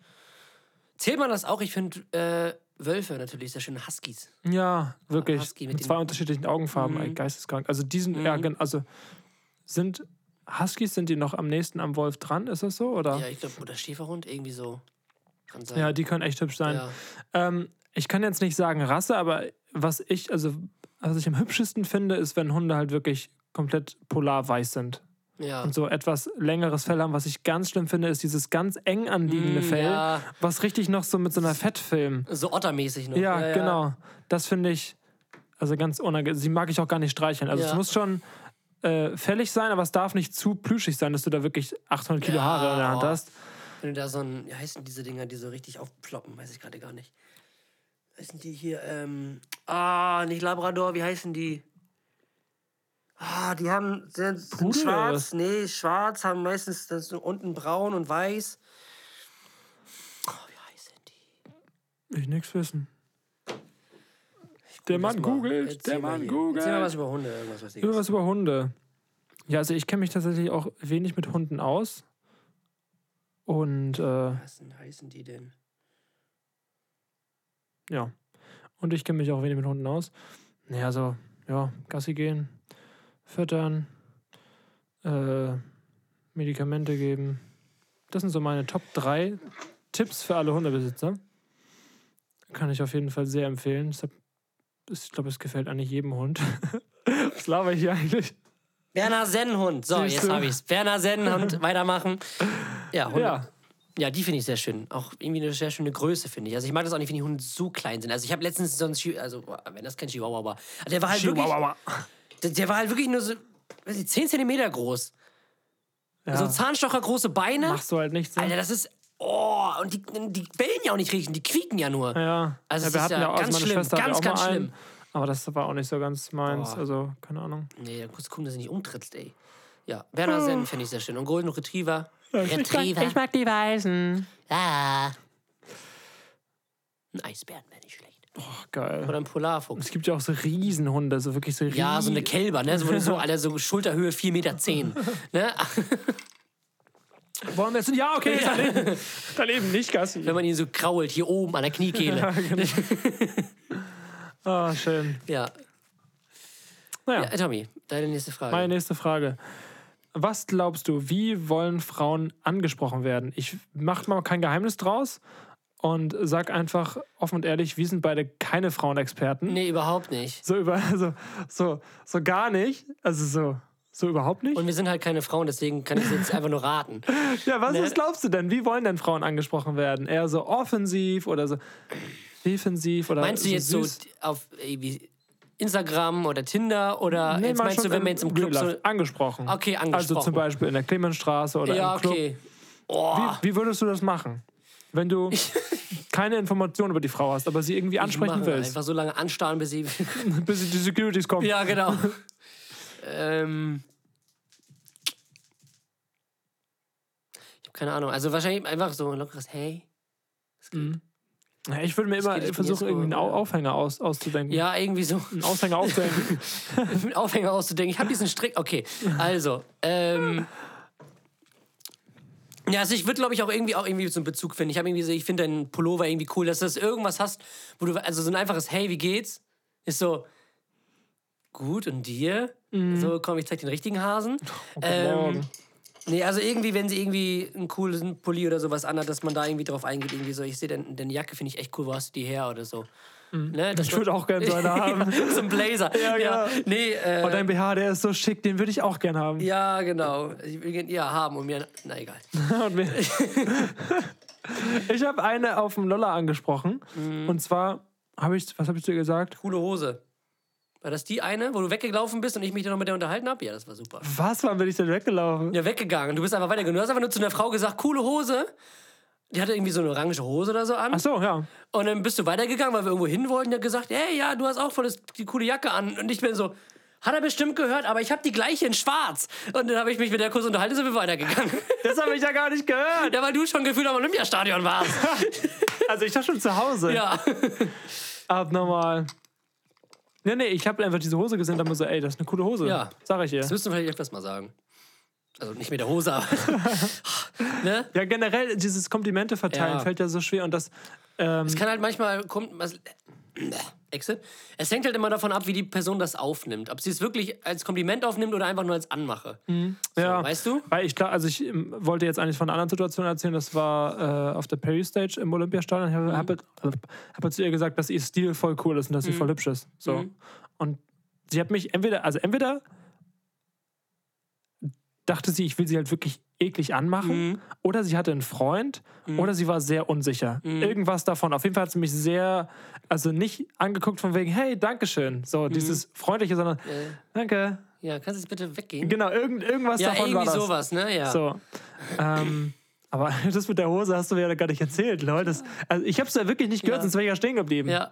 zählt man das auch? Ich finde äh, Wölfe natürlich sehr schön. Huskies. Ja, wirklich. Husky mit mit zwei unterschiedlichen Augenfarben, ey, geisteskrank. Also die sind, ja, also sind Huskies, sind die noch am nächsten am Wolf dran, ist das so? Oder? Ja, ich glaube, oder Schäferhund, irgendwie so. Kann sein. Ja, die können echt hübsch sein. Ja. Ähm, ich kann jetzt nicht sagen Rasse, aber was ich, also was ich am hübschesten finde, ist, wenn Hunde halt wirklich komplett polarweiß sind. Ja. und so etwas längeres Fell haben. Was ich ganz schlimm finde, ist dieses ganz eng anliegende Mm, Fell, ja. was richtig noch so mit so einer Fettfilm. So ottermäßig noch. Ja, genau. Das finde ich, also ganz unangenehm. Sie mag ich auch gar nicht streicheln. Also es Ja. muss schon äh, fällig sein, aber es darf nicht zu plüschig sein, dass du da wirklich 800 Kilo Ja, Haare in der Hand hast. Wenn du da so ein, wie heißen diese Dinger, die so richtig aufploppen, weiß ich gerade gar nicht. Heißen die hier, ähm, ah, nicht Labrador, wie heißen die? Ah, die haben, sind, sind schwarz, nee, schwarz, haben meistens das so unten braun und weiß. Oh, wie heißen die? Ich nix wissen. Der Mann googelt, der Mann googelt. Erzähl mal was über Hunde, irgendwas was Irgendwas über Hunde. Ja, also ich kenne mich tatsächlich auch wenig mit Hunden aus. Und äh, Was denn heißen die denn? ja. Und ich kenne mich auch wenig mit Hunden aus. Naja, so, ja, Gassi gehen, füttern, äh, Medikamente geben. Das sind so meine Top 3 Tipps für alle Hundebesitzer. Kann ich auf jeden Fall sehr empfehlen. Ich glaube, es gefällt eigentlich jedem Hund. [laughs] Was laber ich hier eigentlich? Werner Sennenhund. So, Siehst jetzt habe ich's. Werner Sennenhund, [laughs] weitermachen. Ja, Hunde. Ja, Ja, die finde ich sehr schön. Auch irgendwie eine sehr schöne Größe, finde ich. Also ich mag das auch nicht, wenn die Hunde so klein sind. Also ich habe letztens so einen, also wenn das kein Chihuahua war, der war halt wirklich, Chihuahua. Der, der war halt wirklich nur so, weiß ich, 10 Zentimeter groß. Ja. So Zahnstocher große Beine. Machst du halt nichts. ne? Alter, das ist, oh, und die, die bellen ja auch nicht richtig, die quieken ja nur. Ja, Also ja, wir ist hatten ja ja auch, also ganz schlimm, Schwester ganz, ganz einen, schlimm. aber das war auch nicht so ganz meins, Boah. also keine Ahnung. Nee, dann du gucken, dass du nicht umtrittst, ey. Ja, Werner Sennen finde ich sehr schön. Und Golden Retriever. Retriever. mag die Weißen. Ah. Ein Eisbären wäre nicht schlecht. Ach, geil. Oder ein Polarfuchs. Es gibt ja auch so Riesenhunde, so wirklich so Ja, so eine Kälber, ne? So, so, [laughs] Alter, so Schulterhöhe 4,10 Meter. Zehn, ne? [laughs] Wollen wir jetzt? Ja, okay, daneben. daneben nicht, Gassi. Wenn man ihn so krault, hier oben an der Kniekehle. [laughs] Ah, schön. Ja. Naja, ja. Tommy, deine nächste Frage. meine nächste Frage. Was glaubst du, wie wollen Frauen angesprochen werden? Ich mach mal kein Geheimnis draus und sag einfach offen und ehrlich, wir sind beide keine Frauenexperten. Nee, überhaupt nicht. So über, so, so, so gar nicht. Also so, so überhaupt nicht. Und wir sind halt keine Frauen, deswegen kann ich jetzt einfach nur raten. [laughs] Ja, was, Ne? was glaubst du denn? Wie wollen denn Frauen angesprochen werden? Eher so offensiv oder so defensiv oder Meinst du so jetzt süß? so auf Instagram oder Tinder oder Nee, jetzt meinst du, wenn wir jetzt im Club so. Angesprochen. Okay, Also angesprochen. zum Beispiel in der Clemensstraße oder Ja, im Club. okay. Oh, Wie, wie würdest du das machen? Wenn du [laughs] keine Informationen über die Frau hast, aber sie irgendwie ansprechen willst, Einfach so lange anstarren, bis sie. [laughs] bis die Securities kommen. ja, genau. [laughs] ähm. Ich habe keine Ahnung. Also wahrscheinlich einfach so ein lockeres Hey. Es geht. Ja, Ich würde mir immer versuchen, irgendwie einen. Aufhänger aus, auszudenken. Ja, irgendwie so. Einen Aushänger aufzuhängen. einen Aufhänger auszudenken. Ich habe diesen Strick. Okay, also. Ähm, ja, also ich würde, glaube ich, auch irgendwie auch irgendwie so einen Bezug finden. Ich habe irgendwie so, ich finde deinen Pullover irgendwie cool, dass du das irgendwas hast, wo du, also so ein einfaches Hey, wie geht's? Ist so, gut, und dir? So, komm, ich zeig den richtigen Hasen. [laughs] ähm, Morgen. nee, also irgendwie, wenn sie irgendwie einen coolen Pulli oder sowas anhat, dass man da irgendwie drauf eingeht, irgendwie so, ich sehe deine, deine Jacke, finde ich echt cool, wo hast du die her oder so. Ne, das Ich würde auch gerne so eine [laughs] haben. so ein Blazer. Ja, ja. genau. Nee, äh, Und dein BH, der ist so schick, den würde ich auch gerne haben. ja, genau. Ich will ihn ja haben und mir. Na egal. [laughs] Und mir- ich habe eine auf dem Lolla angesprochen. Mhm. Und zwar habe ich, was habe ich dir gesagt? Coole Hose. War das die eine, wo du weggelaufen bist und ich mich dann noch mit der unterhalten habe? Ja, das war super. Was, wann bin ich denn weggelaufen? Ja, weggegangen. Du bist einfach weitergegangen. Du hast einfach nur zu einer Frau gesagt, coole Hose. Die hatte irgendwie so eine orange Hose oder so an. Ach so, ja. Und dann bist du weitergegangen, weil wir irgendwo hin wollten. Der hat gesagt, hey, ja, du hast auch voll das, die coole Jacke an. Und ich bin so, hat er bestimmt gehört, aber ich habe die gleiche in schwarz. Und dann habe ich mich mit der kurz unterhalten, sind wir weitergegangen. [laughs] Das habe ich ja gar nicht gehört. ja, weil du schon gefühlt am Olympiastadion warst. [laughs] Also ich war schon zu Hause. ja. Abnormal. Nee, nee, ich habe einfach diese Hose gesehen und dann so, ey, das ist eine coole Hose. Ja. Sag ich ihr. Das müssten wir vielleicht öfters mal sagen. Also nicht mit der Hose, aber. [laughs] ne? Ja, generell, dieses Komplimente verteilen Ja. fällt ja so schwer und das. Ähm, Es kann halt manchmal. Kommt, was, Exit. Es hängt halt immer davon ab, wie die Person das aufnimmt. Ob sie es wirklich als Kompliment aufnimmt oder einfach nur als Anmache. ja, weißt du? Weil ich also ich ähm, wollte jetzt eigentlich von einer anderen Situation erzählen. Das war äh, auf der Perry Stage im Olympiastadion. Ich habe hab, zu ihr gesagt, dass ihr Stil voll cool ist und dass sie voll hübsch ist. So. Und sie hat mich entweder, also entweder dachte sie, ich will sie halt wirklich eklig anmachen, oder sie hatte einen Freund, oder sie war sehr unsicher. Irgendwas davon. Auf jeden Fall hat sie mich sehr, also nicht angeguckt von wegen, hey, Dankeschön. So, dieses Freundliche, sondern danke. Ja, kannst du jetzt bitte weggehen? Genau, irgend, irgendwas ja, davon irgendwie war das. sowas, ne? Ja. So. Ähm, aber [laughs] das mit der Hose hast du mir ja gar nicht erzählt, Leute. Das, also ich habe es ja wirklich nicht gehört, Ja. sonst wäre ich ja stehen geblieben. ja,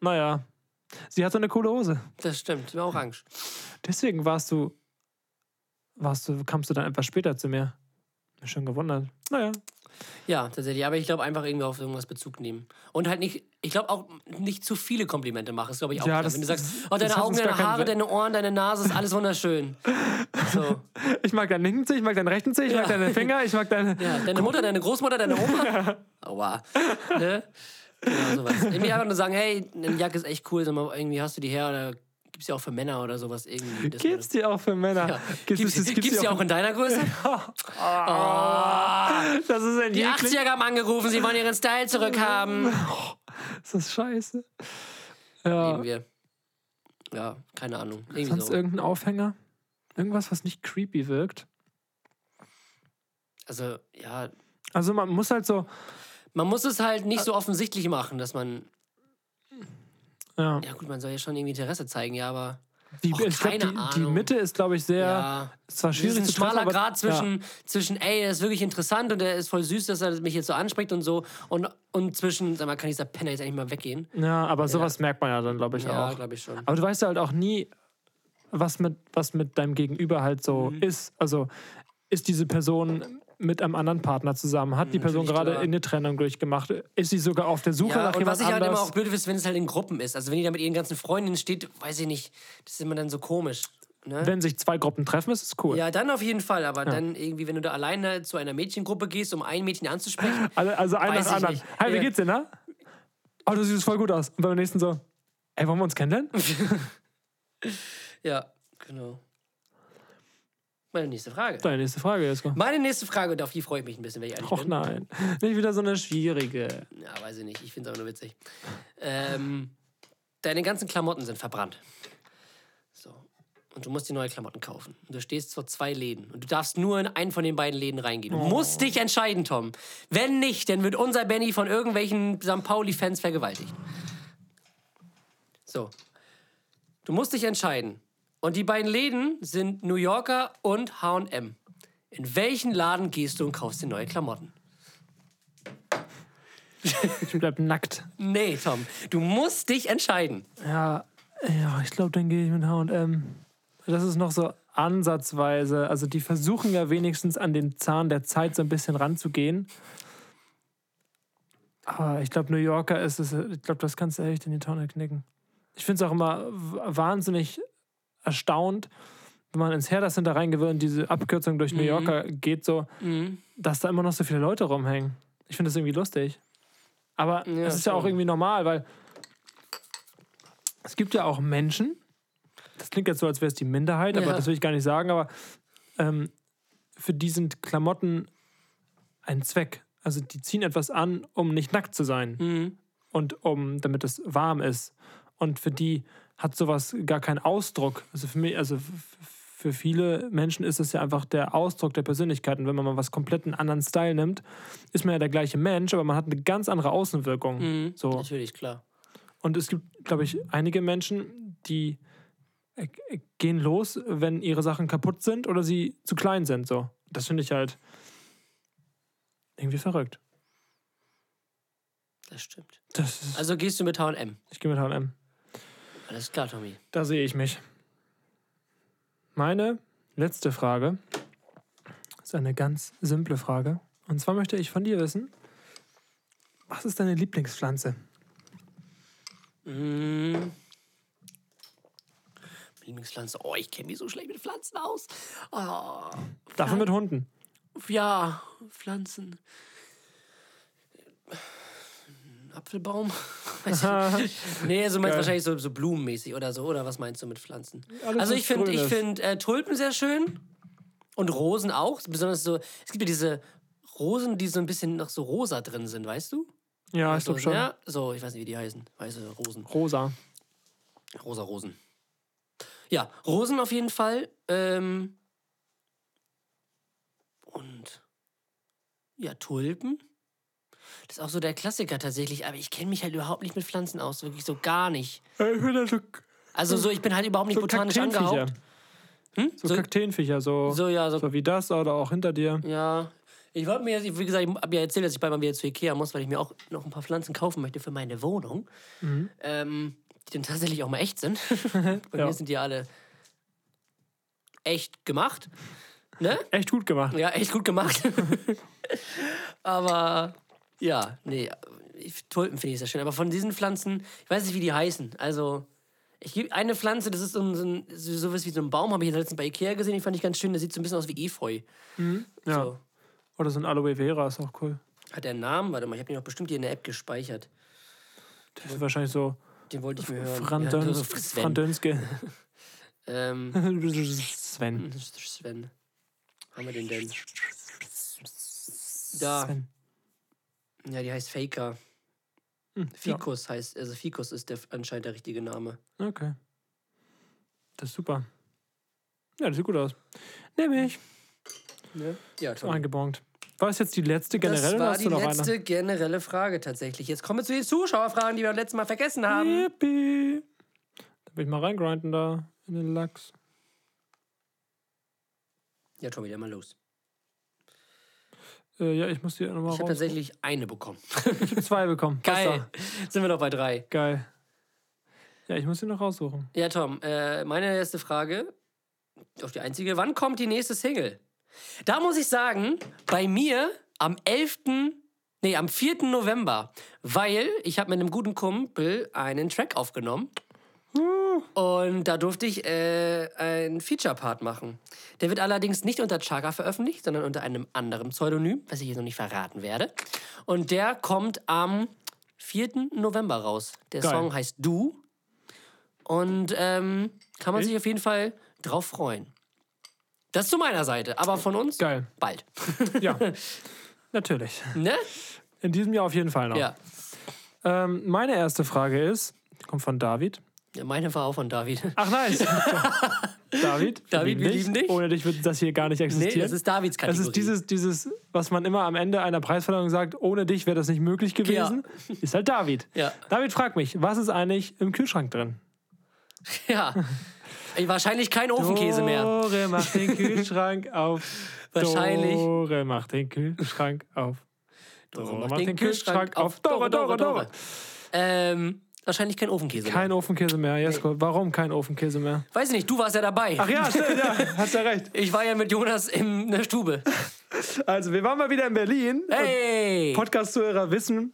Naja. Sie hatte eine coole Hose. das stimmt. War orange. Deswegen warst du, warst du, kamst du dann etwas später zu mir. Mir schon gewundert. Naja. Ja, tatsächlich. Aber ich glaube einfach irgendwie auf irgendwas Bezug nehmen. Und halt nicht, ich glaube auch nicht zu viele Komplimente machen. Das glaube ich auch. Ja, das- Wenn du sagst, oh, deine Augen, deine Haare, deine Ohren, deine Nase, ist alles wunderschön. So. [laughs] Ich mag deinen linken Zeh, ich mag deinen rechten Zeh, ich mag deine Finger, ich mag deine. [laughs] Ja, deine Mutter, deine Großmutter, deine Oma. [laughs] Aua. Ne? Genau, sowas. Irgendwie einfach nur sagen, hey, eine Jacke ist echt cool, sag mal, irgendwie hast du die her oder gibt's die auch für Männer oder sowas irgendwie. man Gibt's die auch für Männer? Ja. Gibt's, es- gibt's, die auch in deiner Größe? [laughs] [laughs] Das ist ein Die jeglich- 80er haben angerufen, sie wollen ihren Style zurückhaben. [laughs] Ist das scheiße? Ja. Nehmen wir. Ja, keine Ahnung. Irgendwie Sonst so. irgendein Aufhänger? Irgendwas, was nicht creepy wirkt? Also, ja, Also man muss halt so. man muss es halt nicht so offensichtlich machen, dass man. Ja, Ja, gut, man soll ja schon irgendwie Interesse zeigen, ja, aber. die, Och, ich keine die, die Ahnung. Mitte ist, glaube ich, sehr. Ja. Ist zwar Das schwierig ist ein schmaler aber, Grad zwischen, Ja. zwischen, ey, er ist wirklich interessant und er ist voll süß, dass er mich jetzt so anspricht und so. Und, und zwischen, sag mal, kann dieser Penner jetzt eigentlich mal weggehen? Ja, aber sowas merkt man ja dann, glaube ich, Ja, auch. glaube ich schon. Aber du weißt ja halt auch nie, was mit, was mit deinem Gegenüber halt so Mhm. ist. Also ist diese Person mit einem anderen Partner zusammen? Hat die Person natürlich, gerade klar. eine Trennung durchgemacht? Ist sie sogar auf der Suche Ja, nach und jemand was ich halt immer auch blöd finde, ist, wenn es halt in Gruppen ist. Also wenn die da mit ihren ganzen Freundinnen steht, weiß ich nicht, das ist immer dann so komisch. Ne? Wenn sich zwei Gruppen treffen, ist es cool. Ja, dann auf jeden Fall. Aber dann irgendwie, wenn du da alleine zu einer Mädchengruppe gehst, um ein Mädchen anzusprechen. [laughs] Also, also ein nach anderen. Hi, wie Ja. geht's dir, ne? Oh, du siehst voll gut aus. Und beim nächsten so, ey, wollen wir uns kennenlernen? [laughs] ja, genau. Meine nächste Frage. Deine nächste Frage, Jesko. Meine nächste Frage, und auf die freue ich mich ein bisschen, wenn ich ehrlich Och bin. nein, nicht wieder so eine schwierige. Ja, weiß ich nicht. Ich finde es aber nur witzig. Ähm, deine ganzen Klamotten sind verbrannt. So. Und du musst dir neue Klamotten kaufen. Und du stehst vor zwei Läden. Und du darfst nur in einen von den beiden Läden reingehen. Du musst dich entscheiden, Tom. Wenn nicht, dann wird unser Benny von irgendwelchen St. Pauli-Fans vergewaltigt. So. Du musst dich entscheiden. Und die beiden Läden sind New Yorker und HM. In welchen Laden gehst du und kaufst dir neue Klamotten? Ich bleib nackt. Nee, Tom. Du musst dich entscheiden. Ja, ja ich glaube, dann gehe ich mit H&M. Das ist noch so ansatzweise. Also die versuchen ja wenigstens an den Zahn der Zeit so ein bisschen ranzugehen. Aber ich glaube, New Yorker ist es, ich glaube, das kannst du echt in die Tonne knicken. Ich finde es auch immer wahnsinnig erstaunt, wenn man ins Herder Center reingewöhnt und diese Abkürzung durch New Mhm. Yorker geht, so, dass da immer noch so viele Leute rumhängen. Ich finde das irgendwie lustig. Aber Ja, es ist ja auch irgendwie normal, weil es gibt ja auch Menschen, das klingt jetzt so, als wäre es die Minderheit, aber Ja. das will ich gar nicht sagen, aber ähm, für die sind Klamotten ein Zweck. Also die ziehen etwas an, um nicht nackt zu sein Mhm. und um, damit es warm ist. Und für die hat sowas gar keinen Ausdruck. Also für mich, also für viele Menschen ist es ja einfach der Ausdruck der Persönlichkeit. Und wenn man mal was komplett einen anderen Style nimmt, ist man ja der gleiche Mensch, aber man hat eine ganz andere Außenwirkung. Mhm. So. Natürlich, klar. Und es gibt, glaube ich, einige Menschen, die äh, äh, gehen los, wenn ihre Sachen kaputt sind oder sie zu klein sind. So. Das finde ich halt irgendwie verrückt. Das stimmt. Das Also gehst du mit HM. ich gehe mit H&M. Alles klar, Tommy. Da sehe ich mich. Meine letzte Frage ist eine ganz simple Frage. Und zwar möchte ich von dir wissen, was ist deine Lieblingspflanze? Mhm. Lieblingspflanze. Oh, ich kenne mich so schlecht mit Pflanzen aus. Oh, Dafür mit Hunden. ja, Pflanzen. Apfelbaum? [laughs] Ich [laughs] nee, also meinst Geil. wahrscheinlich so, so blumenmäßig oder so. Oder was meinst du mit Pflanzen? Alles, also ich finde ich find, äh, Tulpen sehr schön. Und Rosen auch. Besonders so, es gibt ja diese Rosen, die so ein bisschen noch so rosa drin sind, weißt du? Ja, ich so, glaube schon. Ja, so, ich weiß nicht, wie die heißen. Weiße Rosen. Rosa. Rosa Rosen. Ja, Rosen auf jeden Fall. Ähm, und ja, Tulpen. Das ist auch so der Klassiker tatsächlich, aber ich kenne mich halt überhaupt nicht mit Pflanzen aus, wirklich so gar nicht. Ich finde so, Also so, ich bin halt überhaupt nicht so botanisch angehaucht. Hm? So, So, Kakteenviecher, so, so. so, ja, so, wie das oder auch hinter dir. ja. Ich wollte mir, jetzt- wie gesagt, ich habe ja erzählt, dass ich bald mal wieder zu Ikea muss, weil ich mir auch noch ein paar Pflanzen kaufen möchte für meine Wohnung. Ähm, die dann tatsächlich auch mal echt sind. [laughs] Bei Ja. mir sind die alle echt gemacht. Ne? Echt gut gemacht. Ja, echt gut gemacht. [laughs] aber ja, nee, Tulpen finde ich sehr schön. Aber von diesen Pflanzen, ich weiß nicht, wie die heißen. Also, ich gebe eine Pflanze, das ist so, ein- so, ein, so sowas wie so ein Baum, habe ich letztens bei Ikea gesehen, die fand ich ganz schön. Das sieht so ein bisschen aus wie Efeu. Ja. So. Oder so ein Aloe Vera ist auch cool. Hat der einen Namen? Warte mal, ich habe den doch bestimmt hier in der App gespeichert. Das ist wahrscheinlich so Den wollte ich mir hören. Fran Ja, so Fran Sven. Dönske. [laughs] Ähm, [laughs] Sven. Sven. Haben wir den denn? Da. Sven. Ja, die heißt Faker. Hm, Ficus heißt, also Ficus ist der, anscheinend der richtige Name. Ja. Okay. Das ist super. Ja, das sieht gut aus. Nehme ich. Ja, So toll. eingebongt. War es jetzt die letzte generelle Das war die letzte generelle Frage tatsächlich. Jetzt kommen wir zu den Zuschauerfragen, die wir beim letzten Mal vergessen haben. eine? Yippie. Da will ich mal reingrinden da in den Lachs. Ja, Tommy, dann mal los. Äh, ja, ich muss die nochmal Ich habe tatsächlich eine bekommen. [laughs] Ich hab zwei bekommen. Geil. Sind wir noch bei drei. doch. Geil. Ja, ich muss die noch raussuchen. Ja, Tom, äh, meine erste Frage, auch die einzige, wann kommt die nächste Single? Da muss ich sagen, bei mir am 11., nee, am 4. November, weil ich habe mit einem guten Kumpel einen Track aufgenommen und da durfte ich äh, einen Feature-Part machen. Der wird allerdings nicht unter Chaka veröffentlicht, sondern unter einem anderen Pseudonym, was ich hier noch nicht verraten werde. Und der kommt am 4. November raus. Der Geil. Song heißt Du und ähm, kann man Okay. sich auf jeden Fall drauf freuen. Das zu meiner Seite, aber von uns Geil. bald. [laughs] Ja, [laughs] natürlich. ne? In diesem Jahr auf jeden Fall noch. Ja. Ähm, meine erste Frage ist, kommt von David. Ja. Meine war auch von David. Ach, nice. [laughs] David, David, wir lieben dich. Ohne dich würde das hier gar nicht existieren. Nee, das ist Davids Das Kategorie. ist dieses, dieses, was man immer am Ende einer Preisverleihung sagt, ohne dich wäre das nicht möglich gewesen, ist halt David. Ja. David fragt mich, was ist eigentlich im Kühlschrank drin? [laughs] Ja. Wahrscheinlich kein Ofenkäse mehr. Dore [laughs] macht den Kühlschrank auf. Wahrscheinlich. Dore macht den Kühlschrank auf. Dore macht den Kühlschrank auf. Dore, Dore, Dore. Ähm, wahrscheinlich kein Ofenkäse Kein Ofenkäse mehr, Jesko. Warum kein Ofenkäse mehr? mehr. Weiß ich nicht, du warst ja dabei. Ach ja, stimmt, ja, [laughs] hast ja recht. Ich war ja mit Jonas in der Stube. [laughs] Also, wir waren mal wieder in Berlin. Hey! Podcast-Zuhörer wissen,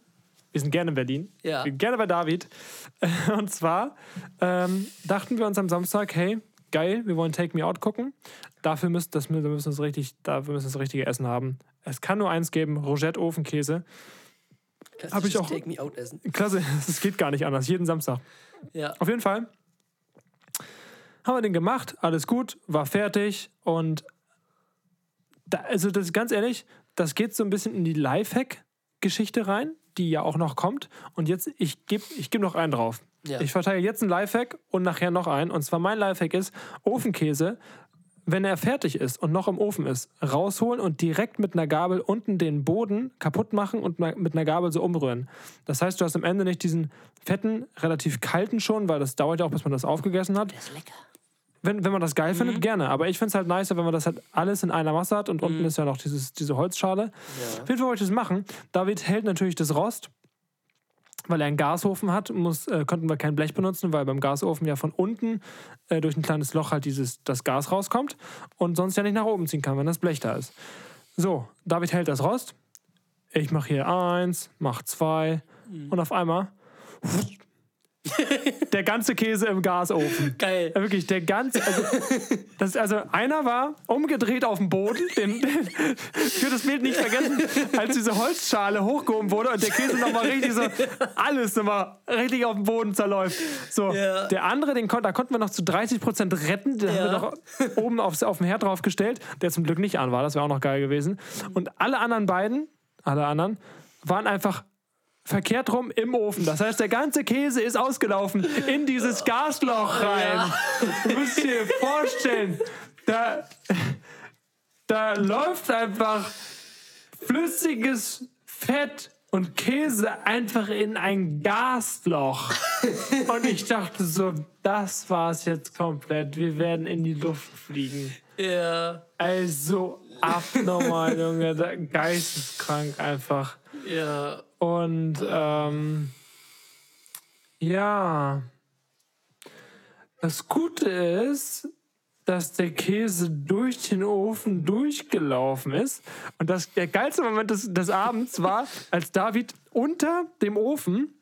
wir sind gerne in Berlin. Ja. Gerne bei David. [laughs] Und zwar ähm, dachten wir uns am Samstag, hey, geil, wir wollen Take Me Out gucken. Dafür müssen, das, wir müssen das richtig, dafür müssen das richtige Essen haben. Es kann nur eins geben, Rogette Ofenkäse. Hab ich auch- Take me out essen. Klasse, [laughs] es geht gar nicht anders, jeden Samstag. Ja. Auf jeden Fall haben wir den gemacht, alles gut, war fertig und da, also das ist ganz ehrlich, das geht so ein bisschen in die Lifehack-Geschichte rein, die ja auch noch kommt. Und jetzt, ich gebe ich geb noch einen drauf. Ja. Ich verteile jetzt einen Lifehack und nachher noch einen. Und zwar mein Lifehack ist, Ofenkäse, wenn er fertig ist und noch im Ofen ist, rausholen und direkt mit einer Gabel unten den Boden kaputt machen und mit einer Gabel so umrühren. Das heißt, du hast am Ende nicht diesen fetten, relativ kalten schon, weil das dauert ja auch, bis man das aufgegessen hat. Das ist lecker. Wenn, wenn man das geil findet, gerne. Aber ich finde es halt nicer, wenn man das halt alles in einer Masse hat und unten ist ja noch dieses, diese Holzschale. Auf jeden Fall wollte ich das machen. David hält natürlich das Rost. Weil er einen Gasofen hat, muss, äh, konnten wir kein Blech benutzen, weil beim Gasofen ja von unten äh, durch ein kleines Loch halt dieses, das Gas rauskommt und sonst ja nicht nach oben ziehen kann, wenn das Blech da ist. So, David hält das Rost. Ich mache hier eins, mach zwei und auf einmal der ganze Käse im Gasofen. Geil. Ja, wirklich, der ganze. Also, das, also einer war umgedreht auf dem Boden. Den, den, ich würde das Bild nicht vergessen, als diese Holzschale hochgehoben wurde und der Käse nochmal richtig so alles nochmal richtig auf dem Boden zerläuft. So, Ja. der andere, den kon da konnten wir noch zu 30 Prozent retten. Den haben wir Ja. noch oben aufs, auf dem Herd draufgestellt, der zum Glück nicht an war. Das wäre auch noch geil gewesen. Und alle anderen beiden, alle anderen, waren einfach verkehrt rum im Ofen. Das heißt, der ganze Käse ist ausgelaufen in dieses Gasloch rein. Du musst dir vorstellen, da, da läuft einfach flüssiges Fett und Käse einfach in ein Gasloch. Und ich dachte so, das war's jetzt komplett. Wir werden in die Luft fliegen. Ja. Also abnormal, Junge. Geisteskrank einfach. Ja. Und ähm, ja, das Gute ist, dass der Käse durch den Ofen durchgelaufen ist. Und das, der geilste Moment des, des Abends war, als David unter dem Ofen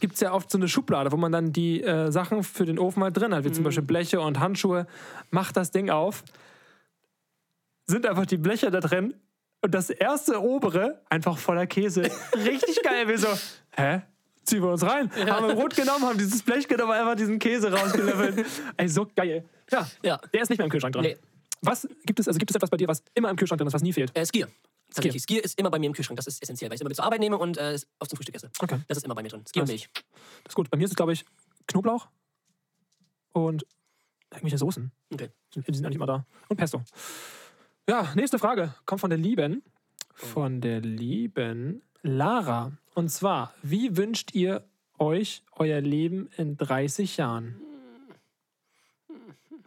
gibt es ja oft so eine Schublade, wo man dann die äh, Sachen für den Ofen halt drin hat, wie zum Beispiel Bleche und Handschuhe. Macht das Ding auf, sind einfach die Bleche da drin und das erste obere einfach voller Käse. [laughs] Richtig geil. Wir so, hä? Ziehen wir uns rein. Haben wir Brot genommen, haben dieses Blech genommen, einfach diesen Käse rausgelöffelt. [laughs] Ey, so geil. Ja, Ja. der ist nicht mehr im Kühlschrank drin. Nee. Was gibt es, also gibt es etwas bei dir, was immer im Kühlschrank drin ist, was nie fehlt? Äh, Skier. Tatsächlich, Skier ist immer bei mir im Kühlschrank. Das ist essentiell, weil ich es immer mit zur Arbeit nehme und äh, oft zum Frühstück esse. Okay. Das ist immer bei mir drin. Skier und. Milch. Das ist gut. Bei mir ist es, glaube ich, Knoblauch und irgendwelche Soßen. Okay. Die sind eigentlich immer da. Und Pesto. Ja, nächste Frage kommt von der lieben, von der lieben Lara. Und zwar, wie wünscht ihr euch euer Leben in 30 Jahren?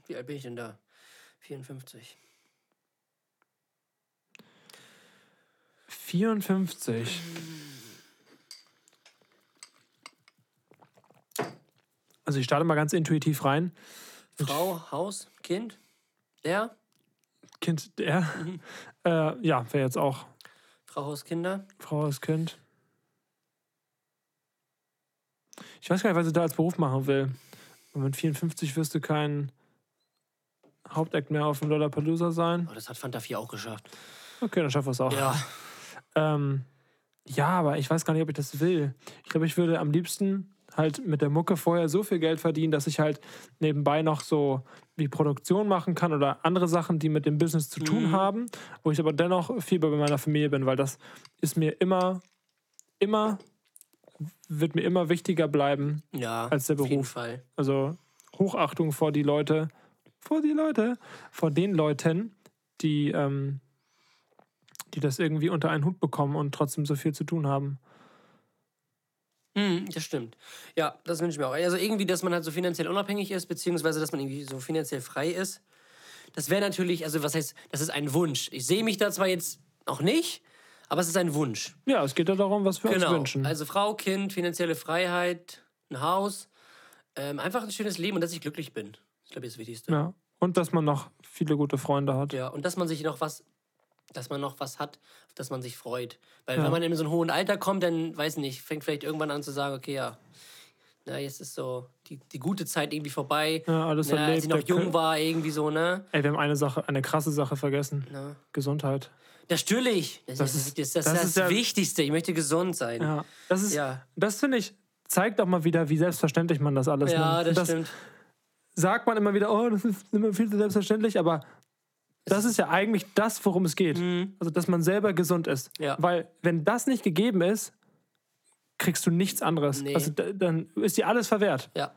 Wie alt bin ich denn da? 54. 54. Also ich starte mal ganz intuitiv rein. Frau, Haus, Kind. Der? Kind, der. [laughs] Äh, ja, wäre jetzt auch Frau, Haus, Kinder. Frau als Kind. Ich weiß gar nicht, was ich da als Beruf machen will. Und mit 54 wirst du kein Hauptakt mehr auf dem Lollapalooza sein. Oh, das hat Fanta 4 auch geschafft. Okay, dann schaffen wir es auch. Ja. [laughs] Ähm, ja, aber ich weiß gar nicht, ob ich das will. Ich glaube, ich würde am liebsten halt mit der Mucke vorher so viel Geld verdienen, dass ich halt nebenbei noch so wie Produktion machen kann oder andere Sachen, die mit dem Business zu tun Mhm. haben, wo ich aber dennoch viel bei meiner Familie bin, weil das ist mir immer, immer, wird mir immer wichtiger bleiben. Ja, Als der auf jeden Beruf. Fall. Also Hochachtung vor die Leute, vor die Leute, vor den Leuten, die, ähm, die das irgendwie unter einen Hut bekommen und trotzdem so viel zu tun haben. Mhm, das stimmt. Ja, das wünsche ich mir auch. Also irgendwie, dass man halt so finanziell unabhängig ist, beziehungsweise dass man irgendwie so finanziell frei ist. Das wäre natürlich, also was heißt, das ist ein Wunsch. Ich sehe mich da zwar jetzt noch nicht, aber es ist ein Wunsch. Ja, es geht ja darum, was wir Genau. uns wünschen. Also Frau, Kind, finanzielle Freiheit, ein Haus, ähm, einfach ein schönes Leben und dass ich glücklich bin. Ich glaube, das ist das Wichtigste. ja. Und dass man noch viele gute Freunde hat. Ja, und dass man sich noch was, dass man noch was hat, auf das man sich freut. Weil Ja. wenn man in so ein hohen Alter kommt, dann, weiß nicht, fängt vielleicht irgendwann an zu sagen, okay, ja, na, jetzt ist so die, die gute Zeit irgendwie vorbei. Ja, alles na, als erlebt. ich noch jung Kö- war, irgendwie so, ne? Ey, wir haben eine Sache, eine krasse Sache vergessen. Na. Gesundheit. Natürlich. Das, Das ist, das, das, das das, ist ja- Wichtigste. Ich möchte gesund sein. Ja. Das ist, Ja. das finde ich, zeigt auch mal wieder, wie selbstverständlich man das alles Ja, nimmt. das, stimmt. sagt man immer wieder, oh, das ist immer viel zu selbstverständlich, aber das ist ja eigentlich das, worum es geht. Also, dass man selber gesund ist. Mhm. Ja. Weil, wenn das nicht gegeben ist, kriegst du nichts anderes. Nee. Also, da- dann ist dir alles verwehrt. Ja,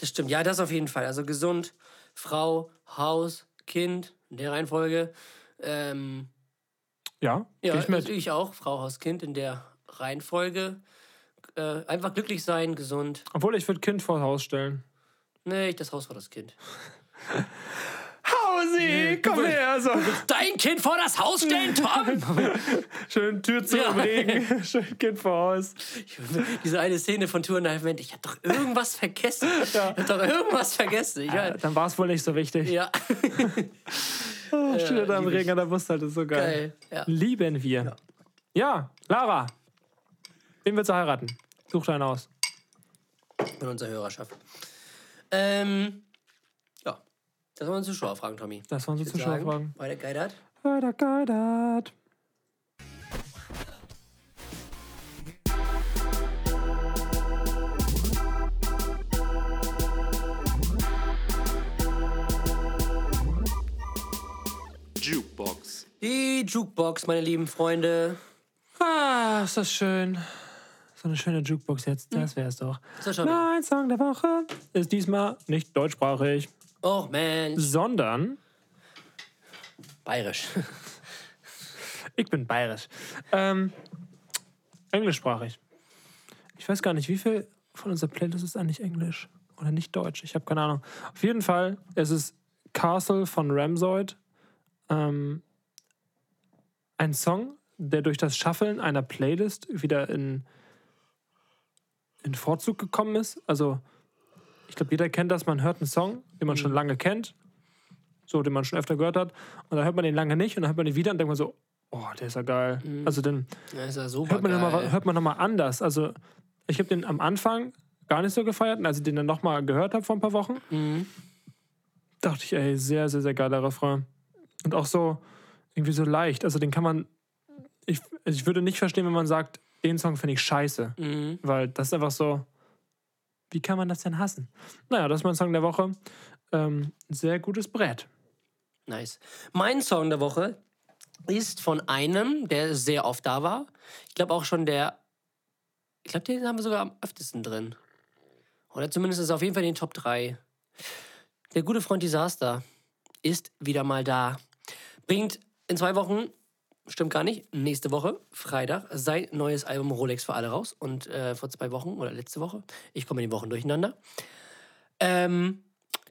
das stimmt. Ja, das auf jeden Fall. Also gesund, Frau, Haus, Kind, in der Reihenfolge. Ähm, Ja, ja, ich mit. ich auch. Frau, Haus, Kind in der Reihenfolge. Äh, einfach glücklich sein, gesund. Obwohl, ich würde Kind vor Haus stellen. Nee, das Haus vor das Kind. [laughs] Hausi, komm her! So. Dein Kind vor das Haus stellen, Tom! [laughs] Schön Tür zu Ja. Regen. [laughs] Schön Kind vor Haus. Diese eine Szene von Tour Half Men, [laughs] ich hab doch irgendwas vergessen. Ich hab doch irgendwas vergessen. Ich, Ja, dann war es wohl nicht so wichtig. ja, Oh, steht da im. Regen an der Bus, halt, das ist so geil. geil. Ja. Lieben wir. Ja. Lara. Wen willst du heiraten? Such deinen aus. Von unserer Hörerschaft. Ähm, ja, das waren Zuschauerfragen, Tommy. Das waren so Zuschauerfragen. Weiter geidert. Weiter geidert. Jukebox. Die Jukebox, meine lieben Freunde. Ah, ist das schön. So eine schöne Jukebox jetzt, das wär's doch. So, Tommy. Mein Song der Woche ist diesmal nicht deutschsprachig, Oh, Mensch. sondern Bayerisch. ich bin bayerisch. Ähm, englischsprachig. Ich weiß gar nicht, wie viel von unserer Playlist ist eigentlich englisch oder nicht deutsch. Ich habe keine Ahnung. Auf jeden Fall, es ist Castle von Ramsoid. Ähm, ein Song, der durch das Shuffeln einer Playlist wieder in, in Vorzug gekommen ist. Also, ich glaube, jeder kennt das. Man hört einen Song, den man schon lange kennt. so den man schon öfter gehört hat. Und dann hört man den lange nicht und dann hört man den wieder und denkt man so, oh, der ist ja geil. Also dann Ja, hört man, den geil. mal, hört man nochmal anders. Also ich habe den am Anfang gar nicht so gefeiert. Und als ich den dann nochmal gehört habe vor ein paar Wochen, Mhm. dachte ich, ey, sehr, sehr, sehr geiler Refrain. Und auch so, irgendwie so leicht. Also den kann man, ich, also ich würde nicht verstehen, wenn man sagt, den Song finde ich scheiße. Mhm. Weil das ist einfach so, wie kann man das denn hassen? Naja, das ist mein Song der Woche. Ähm, sehr gutes Brett. Nice. Mein Song der Woche ist von einem, der sehr oft da war. Ich glaube auch schon der. Ich glaube, den haben wir sogar am öftesten drin. Oder zumindest ist es auf jeden Fall in den Top 3. Der gute Freund Disaster ist wieder mal da. Bringt in zwei Wochen, stimmt gar nicht, nächste Woche, Freitag, sein neues Album Rolex für alle raus. Und äh, vor zwei Wochen oder letzte Woche, ich komme in die Wochen durcheinander, ähm,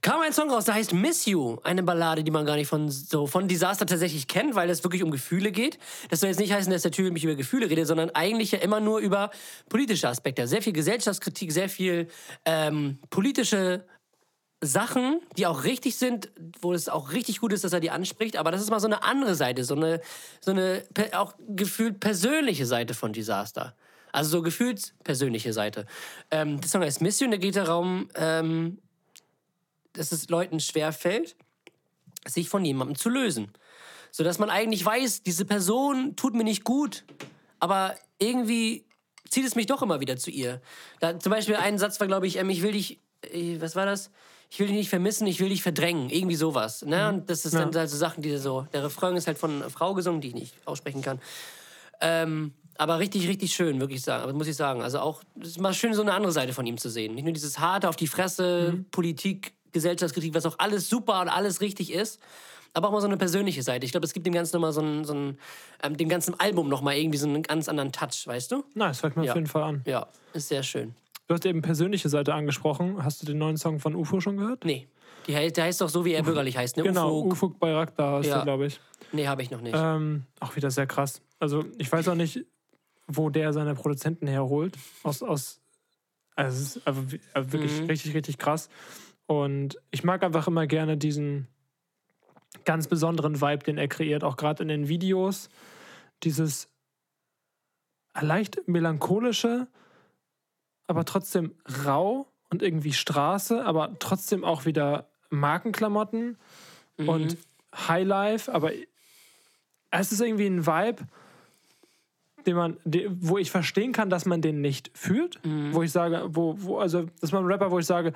kam ein Song raus, der heißt Miss You. Eine Ballade, die man gar nicht von so von Disaster tatsächlich kennt, weil es wirklich um Gefühle geht. Das soll jetzt nicht heißen, dass der Typ mich über Gefühle redet, sondern eigentlich ja immer nur über politische Aspekte. Sehr viel Gesellschaftskritik, sehr viel ähm, politische Sachen, die auch richtig sind, wo es auch richtig gut ist, dass er die anspricht. Aber das ist mal so eine andere Seite, so eine, so eine auch gefühlt persönliche Seite von Disaster. Also so gefühlt persönliche Seite. Ähm, der Song heißt Miss You und da geht darum, ähm, dass es Leuten schwerfällt, sich von jemandem zu lösen. Sodass man eigentlich weiß, diese Person tut mir nicht gut, aber irgendwie zieht es mich doch immer wieder zu ihr. Da, zum Beispiel ein Satz war, glaube ich, ähm, ich will dich, äh, was war das? Ich will dich nicht vermissen, ich will dich verdrängen. Irgendwie sowas. Ne? Und das ist dann halt so Sachen, die so. Der Refrain ist halt von einer Frau gesungen, die ich nicht aussprechen kann. Ähm, aber richtig, richtig schön, wirklich sagen. Aber muss ich sagen. Also auch, es ist mal schön, so eine andere Seite von ihm zu sehen. Nicht nur dieses harte auf die Fresse, Politik, Gesellschaftskritik, was auch alles super und alles richtig ist. Aber auch mal so eine persönliche Seite. Ich glaube, es gibt dem Ganzen nochmal so einen, so einen ähm, dem ganzen Album nochmal irgendwie so einen ganz anderen Touch, weißt du? Das hört mir Ja. auf jeden Fall an. Ja, ist sehr schön. Du hast eben persönliche Seite angesprochen. Hast du den neuen Song von UFO schon gehört? Nee, die, der heißt doch so, wie er bürgerlich heißt, ne? Genau, Ufo. Bayraktar heißt Ja. glaube ich. Nee, habe ich noch nicht. Ähm, auch wieder sehr krass. Also ich weiß auch nicht, wo der seine Produzenten herholt. Aus, aus also es ist also wirklich Mhm. richtig, richtig krass. Und ich mag einfach immer gerne diesen ganz besonderen Vibe, den er kreiert, auch gerade in den Videos. Dieses leicht melancholische, aber trotzdem rau und irgendwie Straße, aber trotzdem auch wieder Markenklamotten Mhm. und Highlife, aber es ist irgendwie ein Vibe, den man, de- wo ich verstehen kann, dass man den nicht fühlt, Mhm. wo ich sage, wo, wo, also das ist mal ein Rapper, wo ich sage,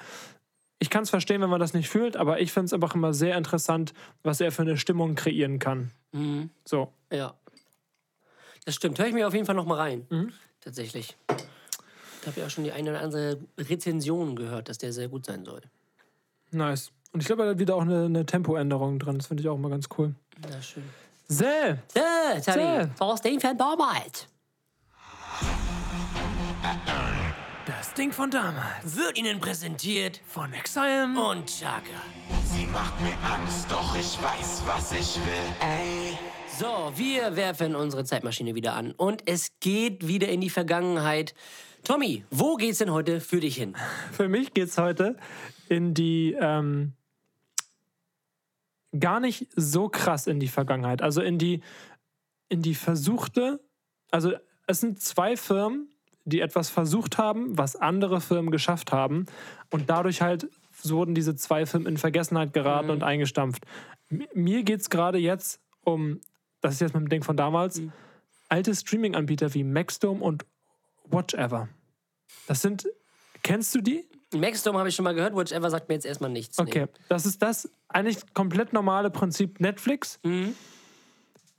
ich kann es verstehen, wenn man das nicht fühlt, aber ich finde es einfach immer sehr interessant, was er für eine Stimmung kreieren kann. Mhm. So. Ja. Das stimmt. Höre ich mir auf jeden Fall noch mal rein. Mhm. Tatsächlich. Ich habe ja auch schon die eine oder andere Rezension gehört, dass der sehr gut sein soll. Nice. Und ich glaube, da hat wieder auch eine, eine Tempoänderung drin. Das finde ich auch mal ganz cool. Na schön. Äh, Tja. Tani, was den von damals? Das Ding von damals. Wird Ihnen präsentiert Von Exile. und Chaka. Sie macht mir Angst, doch ich weiß, was ich will. Ey. So, wir werfen unsere Zeitmaschine wieder an und es geht wieder in die Vergangenheit. Tommy, wo geht's denn heute für dich hin? [laughs] Für mich geht es heute in die ähm, gar nicht so krass in die Vergangenheit. Also in die, in die versuchte, also es sind zwei Firmen, die etwas versucht haben, was andere Firmen geschafft haben. Und dadurch halt wurden diese zwei Firmen in Vergessenheit geraten und eingestampft. M- Mir geht es gerade jetzt um, das ist jetzt mit dem Ding von damals, alte Streaming-Anbieter wie Maxdome und Watchever. Das sind, kennst du die? Maxdome habe ich schon mal gehört, Whichever sagt mir jetzt erstmal nichts. nee. Okay, das ist das eigentlich komplett normale Prinzip Netflix. Mhm.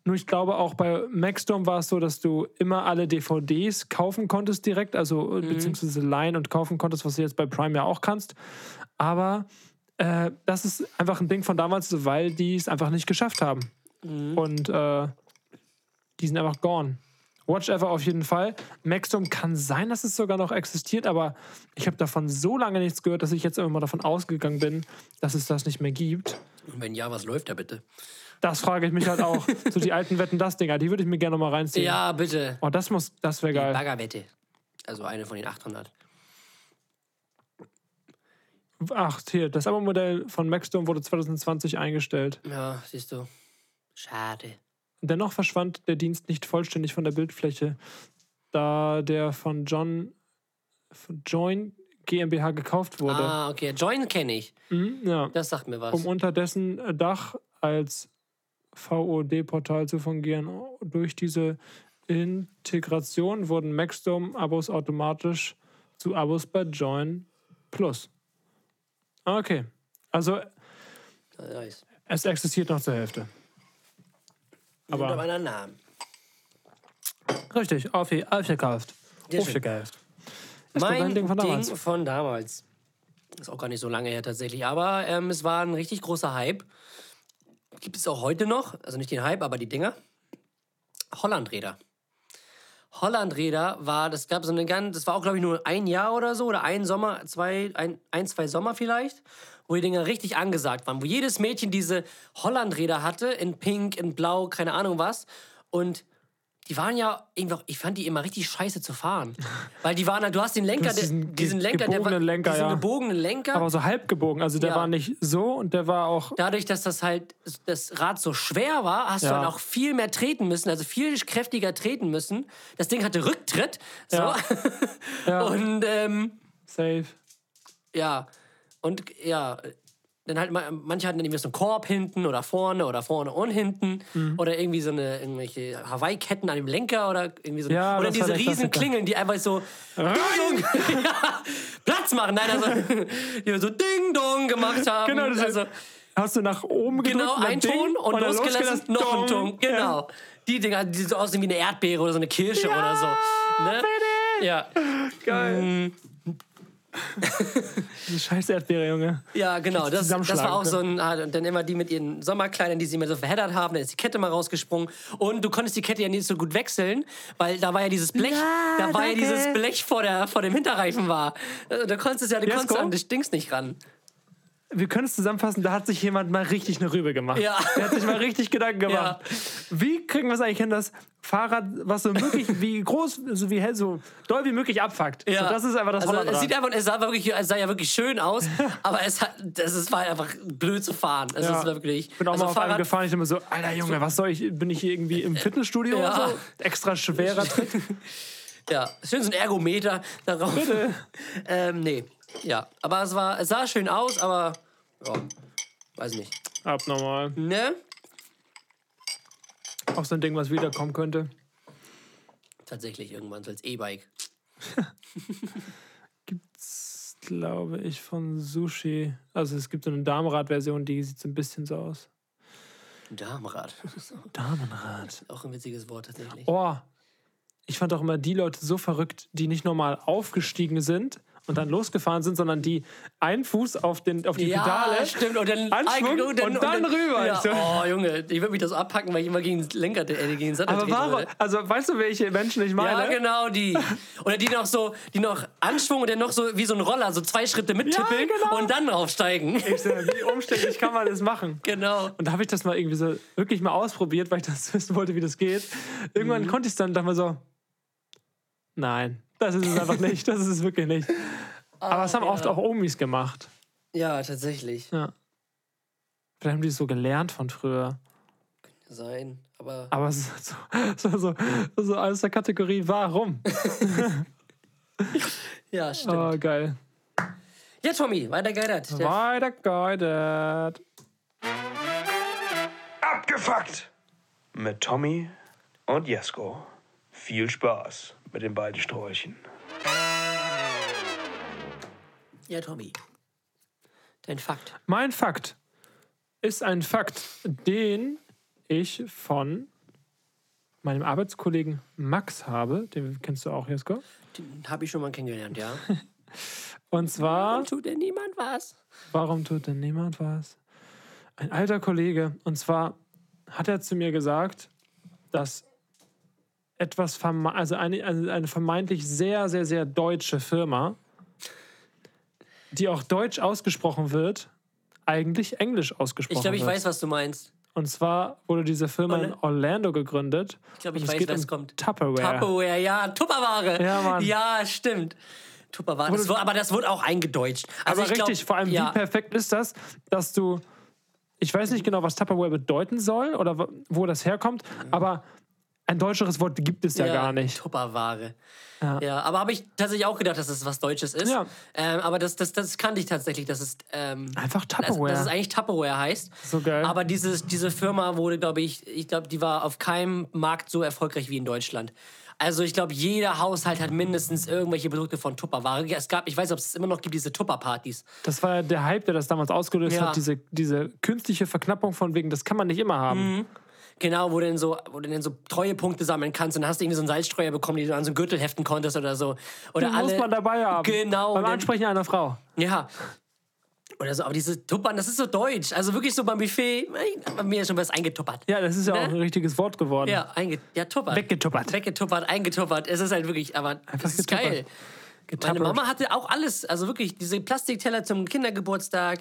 Nur ich glaube auch bei Maxdome war es so, dass du immer alle DVDs kaufen konntest direkt, also Mhm. beziehungsweise leihen und kaufen konntest, was du jetzt bei Prime ja auch kannst. Aber äh, das ist einfach ein Ding von damals, weil die es einfach nicht geschafft haben. Mhm. Und äh, die sind einfach gone. Watch Ever auf jeden Fall. Maxdome kann sein, dass es sogar noch existiert, aber ich habe davon so lange nichts gehört, dass ich jetzt immer mal davon ausgegangen bin, dass es das nicht mehr gibt. Und wenn ja, was läuft da bitte? Das frage ich mich halt auch. [laughs] so die alten Wetten, das Dinger, die würde ich mir gerne noch mal reinziehen. Ja, bitte. Oh, das muss, das wäre geil. Baggerwette. Also eine von den 800. Ach, hier, das Abo-Modell von Maxdome wurde 2020 eingestellt. Ja, siehst du. Schade. Dennoch verschwand der Dienst nicht vollständig von der Bildfläche, da der von John von Join GmbH gekauft wurde. Ah, okay. Join kenne ich. Mhm, ja. Das sagt mir was. um unter dessen Dach als VOD-Portal zu fungieren. Durch diese Integration wurden Maxdome-Abos automatisch zu Abos bei Join Plus. Okay, also Nice. es existiert noch zur Hälfte. Unter Aber meinem Namen. richtig, aufge- aufgekauft. Aufgekauft. Mein Ding von damals. Ding von damals. Ist auch gar nicht so lange her tatsächlich. Aber ähm, es war ein richtig großer Hype. Gibt es auch heute noch. Also nicht den Hype, aber die Dinger. Hollandräder. Hollandräder war, das gab so eine ganz, das war auch glaube ich nur ein Jahr oder so oder ein Sommer, zwei, ein, ein, zwei Sommer vielleicht, wo die Dinger richtig angesagt waren, wo jedes Mädchen diese Hollandräder hatte, in Pink, in Blau, keine Ahnung was. Und die waren ja irgendwie, auch- ich fand die immer richtig scheiße zu fahren. [laughs] Weil die waren, halt- du hast den Lenker, hast diesen diesen Lenker, der war, Lenker, diesen ja. gebogenen Lenker. Aber so halb gebogen. Also der Ja. war nicht so und der war auch. Dadurch, dass das halt das Rad so schwer war, hast du Ja. dann auch viel mehr treten müssen, also viel kräftiger treten müssen. Das Ding hatte Rücktritt. So. Ja. [laughs] Und ähm, Safe. ja, und ja, dann halt ma- manche hatten dann irgendwie so einen Korb hinten oder vorne oder vorne und hinten Mhm. oder irgendwie so eine irgendwelche Hawaii-Ketten an dem Lenker oder irgendwie so Ja, oder diese riesen. Klingeln, die einfach so [laughs] ja, Platz machen, nein, also die so Ding Dong gemacht haben. Genau, das also, hast du nach oben gedrückt. Genau, ein Ding, Ton und, dann losgelassen, noch ein. Ton. Genau. Die Dinger, die so aussehen wie eine Erdbeere oder so eine Kirsche oder so. Ne? Ja. Geil. [laughs] Diese scheiß Erdbeere, Junge. ja, genau. Das, das war auch so ein. ah, Und dann immer die mit ihren Sommerkleidern, die sie immer so verheddert haben. Dann ist die Kette mal rausgesprungen. Und du konntest die Kette ja nicht so gut wechseln, weil da war ja dieses Blech. da war ja dieses Blech vor, der, vor dem Hinterreifen war. Äh, Da konntest du ja, du Jesko? konntest an das Dings nicht ran. Wir können es zusammenfassen, da hat sich jemand mal richtig eine Rübe gemacht. Ja. Der hat sich mal richtig Gedanken [laughs] gemacht. Wie kriegen wir es eigentlich hin, das Fahrrad, was so möglich, wie groß, so wie hell, so doll wie möglich abfuckt. Ja. So, das ist einfach das also, es sieht einfach, es sah, wirklich, es sah ja wirklich schön aus, [laughs] aber es, hat, das ist, war einfach blöd zu fahren. Es Ja. ist wirklich. Ich bin auch also mal auf einem Fahrrad- gefahren, ich immer so, Alter Junge, was soll ich, bin ich hier irgendwie im Fitnessstudio Ja. oder so? Extra schwerer [laughs] Tritt. Ja, schön so ein Ergometer darauf. Bitte. ähm, nee. Ja, aber es war, es sah schön aus, aber ja, weiß nicht. Abnormal. Ne? Auch so ein Ding, was wiederkommen könnte. Tatsächlich irgendwann so als E-Bike. [laughs] Gibt's, glaube ich, von Sushi. Also es gibt so eine Damenrad-Version, die sieht so ein bisschen so aus. Damenrad. [laughs] Damenrad. Auch ein witziges Wort tatsächlich. Oh, ich fand auch immer die Leute so verrückt, die nicht normal aufgestiegen sind und dann losgefahren sind, sondern die einen Fuß auf, den, auf die ja, Pedale. stimmt. Und dann, Anschwung und dann rüber. Ja. So- Oh, Junge, ich würde mich das abpacken, weil ich immer gegen den Lenker, äh, gegen den Sattel Aber warum? würde. Also weißt du, welche Menschen ich meine? Ja, genau die. Oder die noch so, die noch Anschwung und dann noch so wie so ein Roller, so zwei Schritte mittippeln genau. und dann draufsteigen. Ich so, wie umständlich kann man das machen? [laughs] genau. Und da habe ich das mal irgendwie so wirklich mal ausprobiert, weil ich das [laughs] wissen wollte, wie das geht. Irgendwann konnte ich es dann, dachte mir so, nein, das ist es einfach [laughs] nicht, das ist es wirklich nicht. Aber es haben oft auch Omis gemacht. Ja, tatsächlich. Ja. Vielleicht haben die es so gelernt von früher. Sein. Aber Aber es ist so, so, so, so aus der Kategorie Warum? [laughs] ja, stimmt. Oh, geil. Ja, Tommy, weiter geidert. Der- Weiter geedet. Abgefuckt! Mit Tommy und Jesko. Viel Spaß mit den beiden Sträuchen. Ja, Tommy. Dein Fakt. Mein Fakt ist ein Fakt, den ich von meinem Arbeitskollegen Max habe. Den kennst du auch, Jesko. Den habe ich schon mal kennengelernt, ja. [laughs] Und zwar, Tut denn niemand was? warum tut denn niemand was? Ein alter Kollege. Und zwar hat er zu mir gesagt, dass etwas, verme also eine, eine vermeintlich sehr, sehr, sehr deutsche Firma, die auch deutsch ausgesprochen wird, eigentlich englisch ausgesprochen Ich glaube, ich wird. weiß, was du meinst. Und zwar wurde diese Firma in Orlando gegründet. Ich glaube, ich weiß, was um kommt. Tupperware. Tupperware, ja, Tupperware. Ja, Mann. Ja, stimmt. Tupperware. Das wurde, aber das wurde auch eingedeutscht. Also Aber ich glaub, richtig, vor allem, ja, wie perfekt ist das, dass du. Ich weiß nicht genau, was Tupperware bedeuten soll oder wo- wo das herkommt, aber ein deutscheres Wort gibt es ja, gar nicht. Tupperware. Ja. aber habe ich tatsächlich auch gedacht, dass es was Deutsches ist. Ja. Ähm, aber das, das, das kannte ich tatsächlich, dass es ähm, Einfach dass, Tupperware. dass es eigentlich Tupperware heißt. So geil. Aber dieses, diese Firma wurde, glaube ich, ich glaube, die war auf keinem Markt so erfolgreich wie in Deutschland. Also ich glaube, jeder Haushalt hat mindestens irgendwelche Produkte von Tupperware. Es gab, ich weiß nicht, ob es immer noch gibt, diese Tupperpartys. Das war ja der Hype, der das damals ausgelöst Ja. hat, diese, diese künstliche Verknappung von wegen, das kann man nicht immer haben. Genau, wo du dann so, wo du dann so Treuepunkte sammeln kannst und dann hast du irgendwie so einen Salzstreuer bekommen, den du an so einen Gürtel heften konntest oder so. Oder Den alle, muss man dabei haben. Genau. Beim Ansprechen einer Frau. Ja. Oder so, aber diese Tuppern, das ist so deutsch. Also wirklich so beim Buffet, bei mir ist schon was eingetuppert. Ja, das ist ja Ne? auch ein richtiges Wort geworden. Ja, einge ja, tuppert. Weggetuppert. Weggetuppert, eingetuppert. Es ist halt wirklich, aber es ist getuppert. geil. Meine Getappert. Mama hatte auch alles, also wirklich diese Plastikteller zum Kindergeburtstag,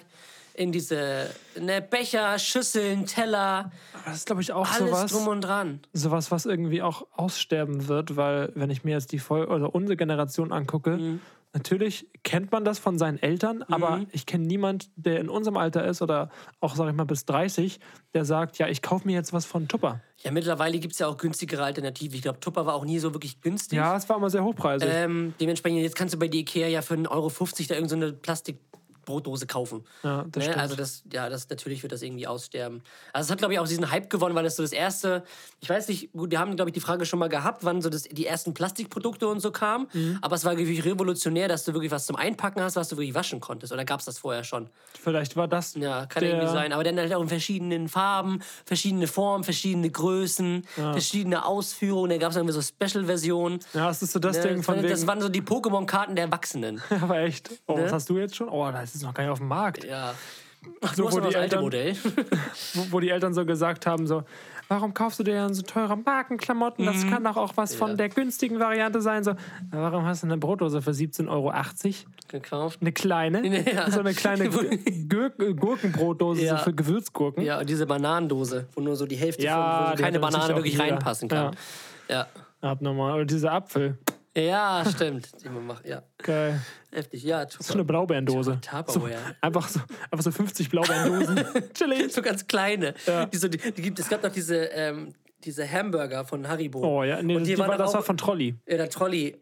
in diese ne, Becher, Schüsseln, Teller, Das ist, glaube ich, auch alles sowas, drum und dran. sowas, was irgendwie auch aussterben wird, weil, wenn ich mir jetzt die Vol oder unsere Generation angucke, Mhm. natürlich kennt man das von seinen Eltern, aber ich kenne niemand, der in unserem Alter ist oder auch, sag ich mal, bis 30, der sagt, ja, ich kaufe mir jetzt was von Tupper. Ja, mittlerweile gibt es ja auch günstigere Alternativen. Ich glaube, Tupper war auch nie so wirklich günstig. Ja, es war immer sehr hochpreisig. Ähm, dementsprechend, jetzt kannst du bei der Ikea ja für 1,50 Euro da irgendeine so eine Plastikbrotdose kaufen. Ja, das ne? Also das, ja, das natürlich wird das irgendwie aussterben. Also es hat, glaube ich, auch diesen Hype gewonnen, weil das so das erste, ich weiß nicht, gut, wir haben, glaube ich, die Frage schon mal gehabt, wann so das, die ersten Plastikprodukte und so kamen. Mhm. Aber es war wirklich revolutionär, dass du wirklich was zum Einpacken hast, was du wirklich waschen konntest. Oder gab es das vorher schon? Vielleicht war das Ja, kann irgendwie sein. Aber dann halt auch in verschiedenen Farben, verschiedene Formen, verschiedene Größen, verschiedene Ausführungen. Da gab es irgendwie so Special-Versionen. Ja, das ist so das Ne, Ding das, von waren, wegen... das waren so die Pokémon-Karten der Erwachsenen. [laughs] aber echt. Oh, Ne? was hast du jetzt schon? Oh, das ist noch gar nicht auf dem Markt. Ja. Ach, So, du hast wo die das alte Eltern- Modell. [laughs] wo, wo die Eltern so gesagt haben, so, warum kaufst du dir dann so teure Markenklamotten? Das kann doch auch was von der günstigen Variante sein. So, "Ja, warum hast du eine Brotdose für 17,80 Euro? gekauft. Eine kleine, [laughs] Ja. so eine kleine [laughs] Gurkenbrotdose Ja. so für Gewürzgurken. Ja, und diese Bananendose, wo nur so die Hälfte Ja, von, wo so keine Banane wirklich jeder. reinpassen kann. Ja. Abnormal. Oder dieser Apfel. Ja, stimmt. Die man macht. Ja, Geil. heftig. Ja, So eine Blaubeerendose. So, einfach, so, einfach so 50 Blaubeerendosen. [laughs] Chillig. So ganz kleine. Die so, die, die gibt, es gab noch diese, ähm, diese Hamburger von Haribo. Oh ja, nee, und die die waren war, das auch, war von Trolley. Ja, der Trolley.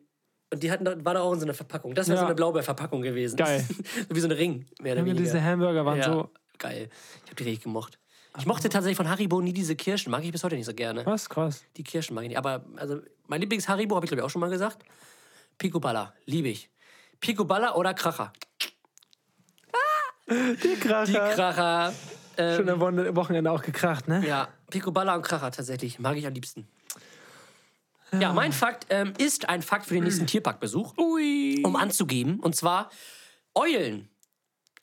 Und die hatten, war da auch in so einer Verpackung. Das wäre Ja. so eine Blaubeerverpackung gewesen. Geil. [laughs] so wie so ein Ring, mehr oder Junge, weniger. diese Hamburger waren ja, so. geil. Ich habe die richtig gemocht. Ich mochte tatsächlich von Haribo nie diese Kirschen. Mag ich bis heute nicht so gerne. Was? Krass. Die Kirschen mag ich nicht. Aber also, mein Lieblings-Haribo, habe ich glaube ich auch schon mal gesagt. Picoballa, liebe ich. Picoballa oder Kracher? Die Kracher. Die Kracher. Ähm, Schon am Wochenende- auch gekracht, ne? ja, Picoballa und Kracher tatsächlich. Mag ich am liebsten. Ja, mein Fakt ähm, ist ein Fakt für den nächsten Tierparkbesuch, Ui. um anzugeben. Und zwar, Eulen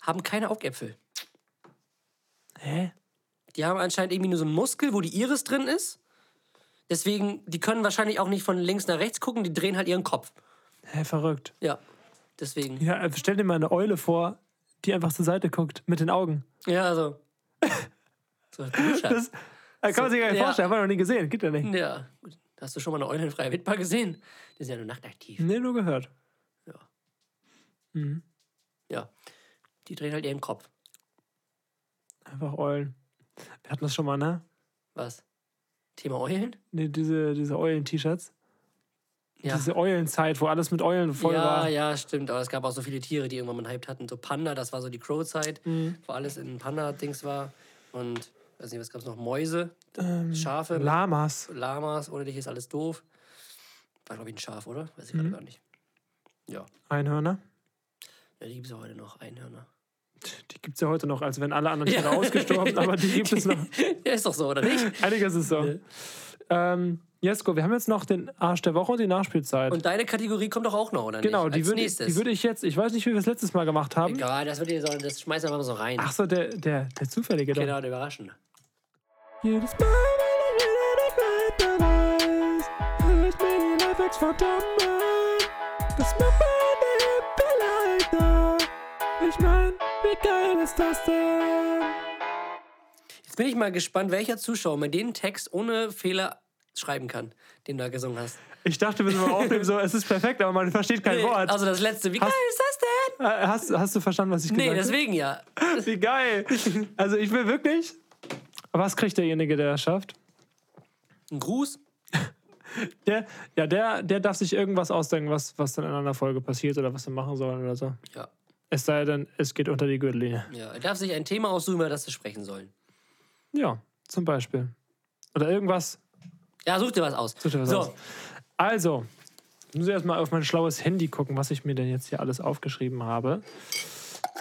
haben keine Augäpfel. Hä? Die haben anscheinend irgendwie nur so einen Muskel, wo die Iris drin ist. Deswegen, die können wahrscheinlich auch nicht von links nach rechts gucken, die drehen halt ihren Kopf. Hä, verrückt. Ja, deswegen. Ja, äh, stell dir mal eine Eule vor, die einfach zur Seite guckt, mit den Augen. Ja, also. [laughs] So, du. Das kann man sich gar nicht ja. vorstellen, haben wir noch nie gesehen. Geht ja nicht. Ja, gut. Hast du schon mal eine Eule in freier Wildbahn gesehen? Die sind ja nur nachtaktiv. Nee, nur gehört. Ja. Die drehen halt ihren Kopf. Einfach Eulen. Wir hatten das schon mal, ne? Was? Thema Eulen? Nee, diese, diese Eulen-T-Shirts. Ja. Diese Eulenzeit, wo alles mit Eulen voll ja, war. ja, stimmt. Aber es gab auch so viele Tiere, die irgendwann mal einen Hype hatten. So Panda, das war so die Crow-Zeit, Mhm. wo alles in Panda-Dings war. Und, weiß nicht, was gab es noch? Mäuse, Ähm, Schafe, Lamas. Lamas, ohne dich ist alles doof. War, glaube ich, ein Schaf, oder? Weiß ich Mhm. gerade gar nicht. Ja. Einhörner. ja, die gibt es auch heute noch. Einhörner. Die gibt es ja heute noch, als wären alle anderen Tiere ausgestorben, aber die gibt es noch. [laughs] ja, ist doch so, oder nicht? Einiges ist so. Ähm, Jesko, wir haben jetzt noch den Arsch der Woche und die Nachspielzeit. Und deine Kategorie kommt doch auch noch, oder genau, nicht? die Als würde, nächstes. die würde ich jetzt, ich weiß nicht, wie wir es letztes Mal gemacht haben. Egal, das, wird ihr so, das schmeißen wir mal so rein. Ach so, der, der, der Zufällige. Genau, der Überraschende. Jedes Mal, wenn ich wieder nicht weiter weiß, hör ich mir die Lifehacks von an. Das macht das denn? Jetzt bin ich mal gespannt, welcher Zuschauer mir den Text ohne Fehler schreiben kann, den du da gesungen hast. Ich dachte, wir sind mal aufnehmen, so, es ist perfekt, aber man versteht kein Wort. Also das letzte, wie geil ist das denn? Äh, hast, hast du verstanden, was ich Nee, gesagt habe? deswegen ja. [laughs] Wie geil. Also ich will wirklich. Was kriegt derjenige, der es schafft? Ein Gruß? [laughs] Der, ja, der, der darf sich irgendwas ausdenken, was, was dann in einer Folge passiert oder was wir machen sollen oder so. Ja. Es sei denn, es geht unter die Gürtellinie. ja. Er darf sich ein Thema aussuchen, über das wir sprechen sollen. Ja, zum Beispiel. Oder irgendwas. Ja, such dir was aus. Such dir was so, aus. Also, ich muss erstmal auf mein schlaues Handy gucken, was ich mir denn jetzt hier alles aufgeschrieben habe.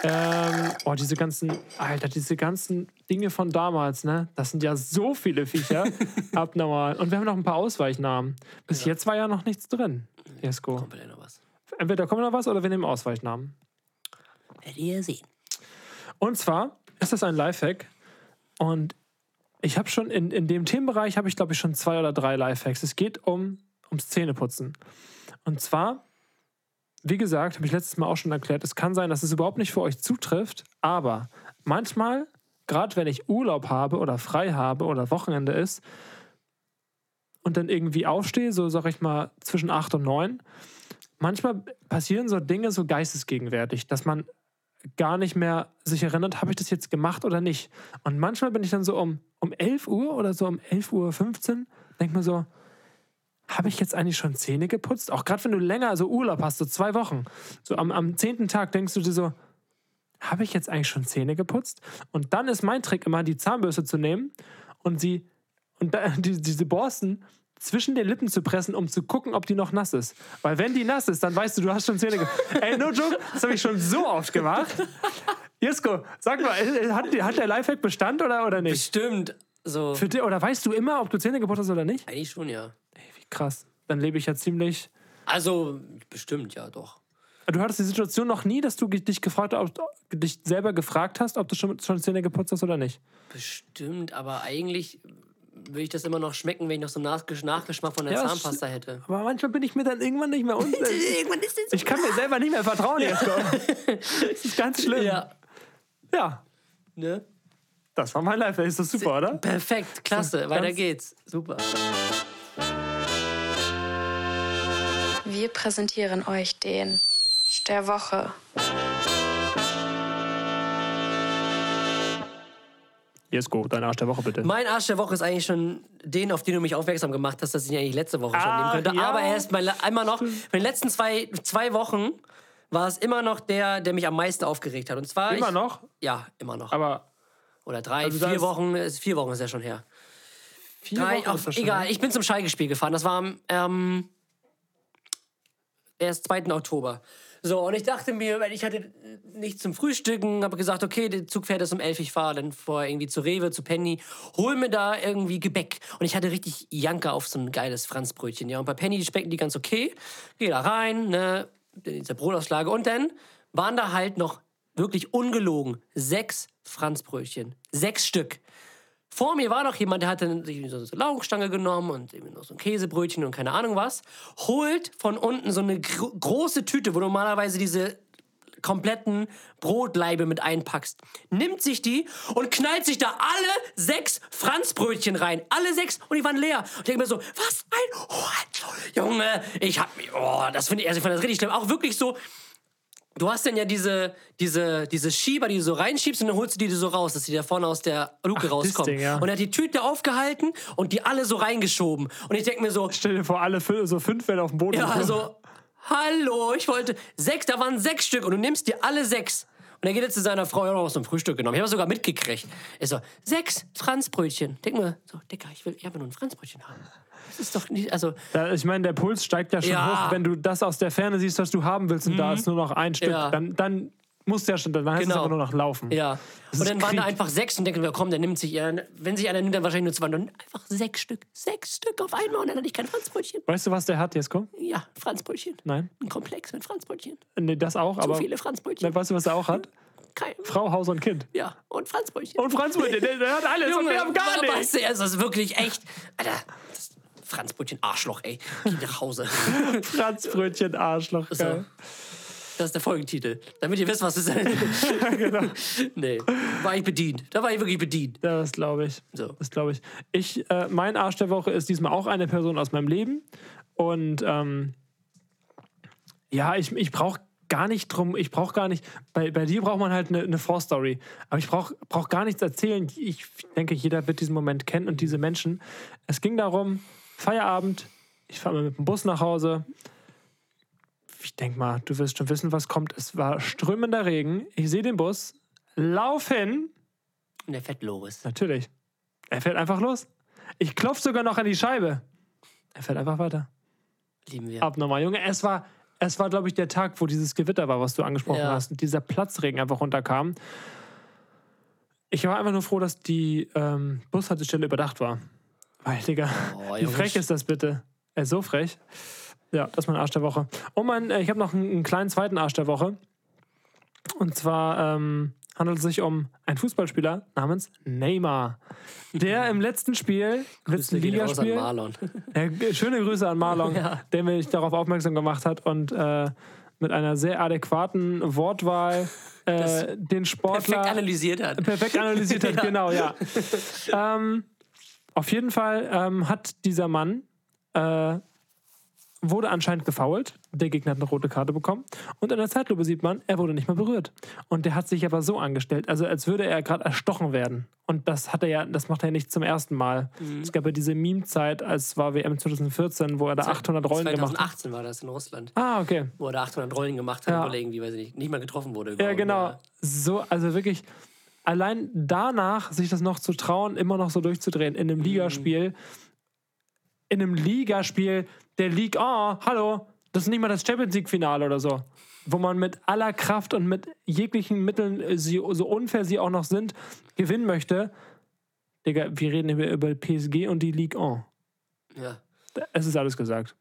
Ähm, oh, diese ganzen, Alter, diese ganzen Dinge von damals, ne? Das sind ja so viele Viecher. [laughs] Abnormal. Und wir haben noch ein paar Ausweichnamen. Bis jetzt war ja noch nichts drin, Jesko. kommt noch was. Entweder kommt noch was oder wir nehmen Ausweichnamen. Werdet ihr sehen. Und zwar ist das ein Lifehack. Und ich habe schon in, in dem Themenbereich habe ich, glaube ich, schon zwei oder drei Lifehacks. Es geht um ums Zähneputzen. Und zwar, wie gesagt, habe ich letztes Mal auch schon erklärt, es kann sein, dass es überhaupt nicht für euch zutrifft, aber manchmal, gerade wenn ich Urlaub habe oder frei habe oder Wochenende ist und dann irgendwie aufstehe, so sag ich mal zwischen acht und neun, manchmal passieren so Dinge so geistesgegenwärtig, dass man gar nicht mehr sich erinnert, habe ich das jetzt gemacht oder nicht. Und manchmal bin ich dann so um, um 11 Uhr oder so um 11 Uhr 15, denke mir so, habe ich jetzt eigentlich schon Zähne geputzt? Auch gerade wenn du länger so Urlaub hast, so zwei Wochen, so am, am zehnten Tag denkst du dir so, habe ich jetzt eigentlich schon Zähne geputzt? Und dann ist mein Trick immer, die Zahnbürste zu nehmen und sie und da, [laughs] die, diese Borsten zwischen den Lippen zu pressen, um zu gucken, ob die noch nass ist. Weil wenn die nass ist, dann weißt du, du hast schon Zähne geputzt. [laughs] Ey, no joke, das habe ich schon so oft gemacht. Jesko, sag mal, äh, hat, die- hat der Lifehack Bestand oder, oder nicht? Bestimmt. So. Für oder weißt du immer, ob du Zähne geputzt hast oder nicht? Eigentlich schon, ja. Wie krass. Dann lebe ich ja ziemlich. Also, bestimmt, ja, doch. Du hattest die Situation noch nie, dass du dich gefragt ob, dich selber gefragt hast, ob du schon, schon Zähne geputzt hast oder nicht. Bestimmt, aber eigentlich würde ich das immer noch schmecken, wenn ich noch so einen Nachgesch Nachgeschmack von der Ja, Zahnpasta hätte. Aber manchmal bin ich mir dann irgendwann nicht mehr unsicher. [laughs] Irgendwann ist das Ich kann mir selber nicht mehr vertrauen, Jesko. Das [laughs] ist ganz schlimm. Ja. ja. Ne? Das war mein Lifehack. Ist das super, oder? Perfekt, klasse. Weiter geht's. Super. Wir präsentieren euch den der Woche. Jesko, dein Arsch der Woche bitte. Mein Arsch der Woche ist eigentlich schon den, auf den du mich aufmerksam gemacht hast, dass ich ihn eigentlich letzte Woche schon Ah, nehmen könnte. ja. Aber er ist mal einmal noch, in den letzten zwei, zwei Wochen war es immer noch der, der mich am meisten aufgeregt hat. Und zwar Immer ich, noch? Ja, immer noch. Aber Oder drei, Also vier Wochen, vier Wochen ist ja schon her. vier Drei, Wochen schon egal, her. ich bin zum Schalke-Spiel gefahren. Das war am ähm, erst 2. Oktober. So, und ich dachte mir, weil ich hatte nichts zum Frühstücken, habe gesagt, okay, der Zug fährt erst um 11, ich fahre dann vorher irgendwie zu Rewe, zu Penny, hol mir da irgendwie Gebäck. Und ich hatte richtig Janker auf so ein geiles Franzbrötchen. Ja, und bei Penny schmecken die ganz okay. Geh da rein, ne, in diese Brotauslage. Und dann waren da halt noch wirklich ungelogen sechs Franzbrötchen. Sechs Stück. Vor mir war noch jemand, der hatte sich so eine Laugenstange genommen und irgendwie noch so ein Käsebrötchen und keine Ahnung was. Holt von unten so eine gro große Tüte, wo du normalerweise diese kompletten Brotleibe mit einpackst. Nimmt sich die und knallt sich da alle sechs Franzbrötchen rein. Alle sechs und die waren leer. Und ich denke mir so, was ein Hurensohn. Junge, ich hab mich, oh, das finde ich, also ich fand das richtig schlimm. Auch wirklich so, Du hast dann ja diese, diese, diese Schieber, die du so reinschiebst und dann holst du die so raus, dass die da vorne aus der Luke das rauskommen. Ding, ja. Und er hat die Tüte aufgehalten und die alle so reingeschoben. Und ich denke mir so, Stell dir vor, alle fünf, so fünf werden auf dem Boden. ja, geflogen. also, hallo, ich wollte sechs, da waren sechs Stück und du nimmst dir alle sechs. Und er geht jetzt zu seiner Frau, ja, noch was zum Frühstück genommen. Ich habe sogar mitgekriegt. Er so, sechs Franzbrötchen. Denk mir, so, Dicker, ich will einfach nur ein Franzbrötchen haben. Das ist doch nicht, also, Da, ich meine, der Puls steigt ja schon Ja. Mhm. hoch, wenn du das aus der Ferne siehst, was du haben willst, und da ist nur noch ein Stück. Ja. Dann, dann muss ja schon, dann heißt es Genau. aber nur noch laufen. Ja. Das und dann waren da einfach sechs und denken wir, komm, der nimmt sich, ja, wenn sich einer nimmt, dann wahrscheinlich nur zwei. Und einfach sechs Stück. Sechs Stück auf einmal und dann hatte ich kein Franzbrötchen. Weißt du, was der hat, Jesko? Ja, Franzbrötchen. Nein? Ein Komplex mit Franzbrötchen. Nee, das auch, Zu aber. viele Franzbrötchen. Weißt du, was er auch hat? [laughs] Kein, Frau, Haus und Kind. ja, und Franzbrötchen. Und Franz Brötchen, der, der hat alles und wir haben gar nichts. weißt du, also das ist wirklich echt. Alter, das Franzbrötchen Arschloch, ey. Geh nach Hause. [laughs] Franz Brötchen, Arschloch. So. Geil. Das ist der Folgentitel. Damit ihr wisst, was es ist. [laughs] genau. nee, war ich bedient. Da war ich wirklich bedient. Ja, das glaube ich. So. Das glaube ich. ich äh, mein Arsch der Woche ist diesmal auch eine Person aus meinem Leben. Und ähm, ja, ich, ich brauche gar nicht drum, ich brauche gar nicht, bei, bei dir braucht man halt eine, eine Vorstory. Aber ich brauche brauch gar nichts erzählen. Ich denke, jeder wird diesen Moment kennen und diese Menschen. Es ging darum, Feierabend, ich fahre mit dem Bus nach Hause. Ich denke mal, du wirst schon wissen, was kommt. Es war strömender Regen. Ich sehe den Bus, lauf hin, Und der Fett Loris. Natürlich. Er fährt einfach los. Ich klopfe sogar noch an die Scheibe. Er fährt einfach weiter. Lieben wir. Abnormal, Junge. Es war, es war, glaube ich, der Tag, wo dieses Gewitter war, was du angesprochen Ja. hast. Und dieser Platzregen einfach runterkam. Ich war einfach nur froh, dass die ähm, Bushaltestelle überdacht war. Weil, Digga, Oh, wie frech ist das bitte? Ist so frech. Ja, das ist mein Arsch der Woche. Und mein, äh, ich habe noch einen, einen kleinen zweiten Arsch der Woche. Und zwar ähm, handelt es sich um einen Fußballspieler namens Neymar. Der im letzten Spiel, letzten Ligaspiel, Marlon. [laughs] g- schöne Grüße an Marlon, Ja. der mich darauf aufmerksam gemacht hat und äh, mit einer sehr adäquaten Wortwahl äh, den Sportler Perfekt analysiert hat. perfekt analysiert hat, [laughs] Ja. genau, ja. [laughs] ähm, auf jeden Fall ähm, hat dieser Mann äh, wurde anscheinend gefoult. Der Gegner hat eine rote Karte bekommen. Und in der Zeitlupe sieht man, er wurde nicht mal berührt. Und der hat sich aber so angestellt, also als würde er gerade erstochen werden. Und das hat er ja, das macht er nicht zum ersten Mal. Mhm. Es gab ja diese Meme-Zeit, als war WM 2014, wo er da 800 Rollen gemacht hat. 2018 war das in Russland. Ah, okay. Wo er da 800 Rollen gemacht hat, Ja. weil irgendwie, weiß ich nicht, nicht mal getroffen wurde. Ja, genau. So, also wirklich, allein danach sich das noch zu trauen, immer noch so durchzudrehen in Mhm. einem Ligaspiel, in einem Ligaspiel der League, oh, hallo, das ist nicht mal das Champions League-Finale oder so, wo man mit aller Kraft und mit jeglichen Mitteln, äh, sie, so unfair sie auch noch sind, gewinnen möchte. Digga, wir reden über, über PSG und die Ligue 1. Ja. Es ist alles gesagt.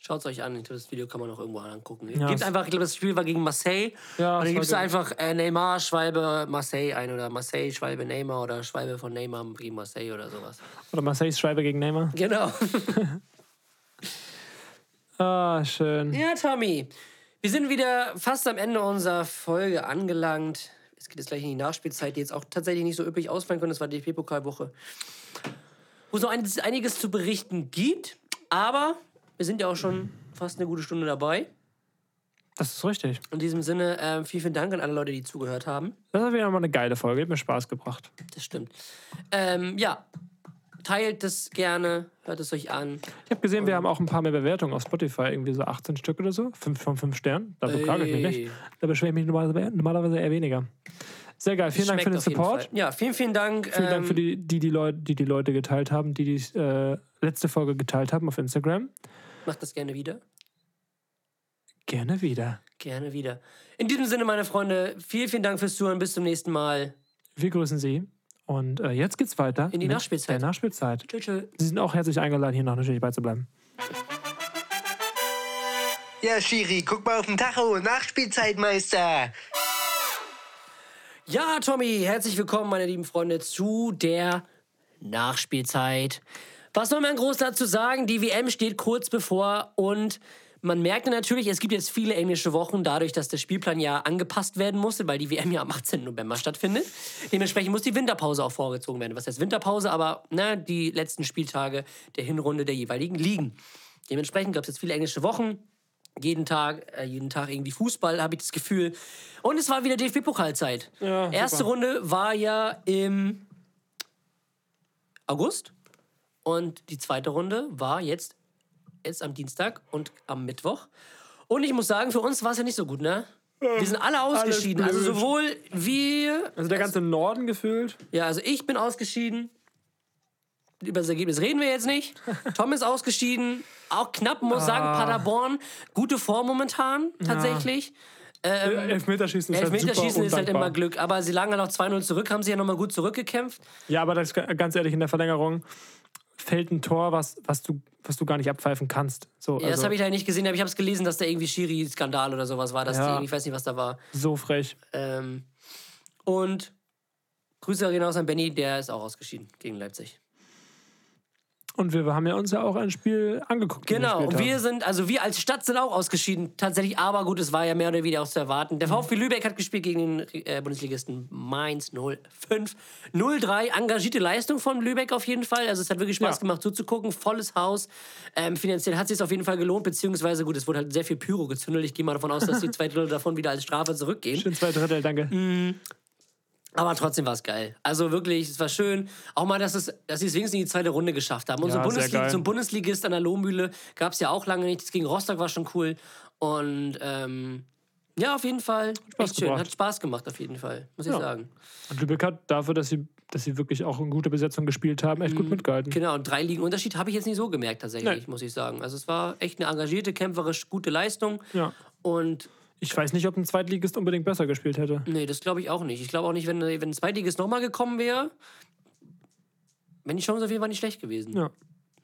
Schaut es euch an. Ich glaube, das Video kann man auch irgendwo angucken. Ja, Gibt einfach, ich glaube, das Spiel war gegen Marseille. Ja, und es dann gibst du einfach äh, Neymar, Schwalbe, Marseille ein oder Marseille, Schwalbe, Neymar oder Schwalbe von Neymar gegen Marseille oder sowas. Oder Marseille's Schreiber gegen Neymar. Genau. [laughs] Ah, schön. ja, Tommy. Wir sind wieder fast am Ende unserer Folge angelangt. Es geht jetzt gleich in die Nachspielzeit, die jetzt auch tatsächlich nicht so üppig ausfallen können. Das war die DFB-Pokalwoche. Wo es noch ein- einiges zu berichten gibt. Aber wir sind ja auch schon fast eine gute Stunde dabei. Das ist richtig. In diesem Sinne, äh, vielen, vielen Dank an alle Leute, die zugehört haben. Das ist wieder mal eine geile Folge. Hat mir Spaß gebracht. Das stimmt. Ähm, ja, teilt es gerne, hört es euch an. Ich habe gesehen, wir haben auch ein paar mehr Bewertungen auf Spotify, irgendwie so 18 Stück oder so. 5 von 5 Sternen. Da beklage ich mich nicht. Da beschwere ich mich normalerweise, normalerweise eher weniger. Sehr geil. Vielen Dank für den Support. Ja, vielen, vielen Dank. Vielen Dank ähm, für die, die, die, Leute, die die Leute geteilt haben, die die äh, letzte Folge geteilt haben auf Instagram. Macht das gerne wieder. Gerne wieder. Gerne wieder. In diesem Sinne, meine Freunde, vielen, vielen Dank fürs Zuhören. Bis zum nächsten Mal. Wir grüßen Sie. Und äh, jetzt geht's weiter. In die Nachspielzeit. Der Nachspielzeit. Tschüss, tschüss. Sie sind auch herzlich eingeladen, hier noch natürlich beizubleiben. Ja, Schiri, guck mal auf den Tacho. Nachspielzeitmeister. Ja, Tommy, herzlich willkommen, meine lieben Freunde, zu der Nachspielzeit. Was soll man groß dazu sagen? Die WM steht kurz bevor und man merkte natürlich, es gibt jetzt viele englische Wochen, dadurch, dass der Spielplan ja angepasst werden musste, weil die WM ja am 18. November stattfindet. Dementsprechend muss die Winterpause auch vorgezogen werden. Was heißt Winterpause? Aber na, die letzten Spieltage der Hinrunde der jeweiligen Ligen. Dementsprechend gab es jetzt viele englische Wochen. Jeden Tag, äh, jeden Tag irgendwie Fußball, habe ich das Gefühl. Und es war wieder DFB-Pokalzeit. Ja, Erste. Runde war ja im August. Und die zweite Runde war jetzt, jetzt am Dienstag und am Mittwoch. Und ich muss sagen, für uns war es ja nicht so gut, ne? Wir sind alle ausgeschieden. Also sowohl wir. Also der ganze Norden gefühlt. Ja, also ich bin ausgeschieden. Über das Ergebnis reden wir jetzt nicht. [laughs] Tom ist ausgeschieden. Auch knapp, muss sagen, Ah. Paderborn. Gute Form momentan, tatsächlich. Ähm, Elfmeterschießen ist halt Elfmeterschießen super ist halt immer. Glück. Aber sie lagen ja noch 2-0 zurück, haben sie ja nochmal gut zurückgekämpft. Ja, aber das, ganz ehrlich, in der Verlängerung fällt ein Tor, was, was, du, was du gar nicht abpfeifen kannst. So, Ja, das also, habe ich leider nicht gesehen, aber ich habe es gelesen, dass da irgendwie Schiri-Skandal oder sowas war. Dass Ja. die, ich weiß nicht, was da war. so frech. Ähm, und Grüße gehen aus an Benny, der ist auch ausgeschieden gegen Leipzig. Und wir haben ja uns ja auch ein Spiel angeguckt. Genau, und wir sind, also wir als Stadt sind auch ausgeschieden, tatsächlich, aber gut, es war ja mehr oder weniger auch zu erwarten. Der VfB Lübeck hat gespielt gegen den äh, Bundesligisten Mainz 05. 0-3, engagierte Leistung von Lübeck auf jeden Fall. Also es hat wirklich Spaß Ja. gemacht zuzugucken, volles Haus. Ähm, finanziell hat es sich auf jeden Fall gelohnt, beziehungsweise gut, es wurde halt sehr viel Pyro gezündelt. Ich gehe mal davon aus, dass die [laughs] zwei Drittel davon wieder als Strafe zurückgehen. Schön zwei Drittel, danke. Aber trotzdem war es geil. Also wirklich, es war schön. Auch mal, dass, es, dass sie es wenigstens in die zweite Runde geschafft haben. Und so, Ja, ein Bundeslig so ein Bundesligist an der Lohmühle gab es ja auch lange nicht. Das gegen Rostock war schon cool. Und ähm, ja, auf jeden Fall. Spaß echt schön. Hat Spaß gemacht, auf jeden Fall. Muss ich Ja. sagen. Und Lübeck hat dafür, dass sie, dass sie wirklich auch eine gute Besetzung gespielt haben, echt gut mitgehalten. Genau, und drei Ligen Unterschied habe ich jetzt nicht so gemerkt, tatsächlich, Nee. muss ich sagen. Also es war echt eine engagierte, kämpferisch gute Leistung. Ja. Und Ich weiß nicht, ob ein Zweitligist unbedingt besser gespielt hätte. nee, das glaube ich auch nicht. Ich glaube auch nicht, wenn, wenn ein Zweitligist nochmal gekommen wäre, wenn die Chance auf jeden Fall nicht schlecht gewesen. Ja.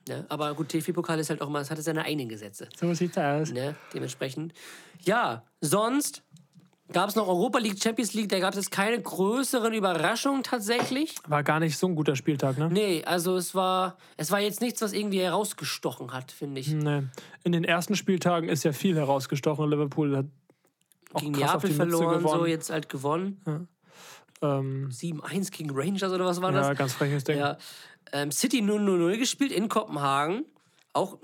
Ne? Aber gut, TFB-Pokal ist halt auch mal, es hatte seine eigenen Gesetze. So sieht's aus. Ne? Dementsprechend. Ja, sonst gab es noch Europa League, Champions League, da gab es keine größeren Überraschungen tatsächlich. War gar nicht so ein guter Spieltag, ne? Nee, also es war, es war jetzt nichts, was irgendwie herausgestochen hat, finde ich. Nee. In den ersten Spieltagen ist ja viel herausgestochen. Liverpool hat Gegen Neapel die verloren, so jetzt halt gewonnen. Ähm, 7-1 gegen Rangers oder was war ja, das? ganz freches Ding. Ja. Ähm, City 0-0 gespielt in Kopenhagen. Auch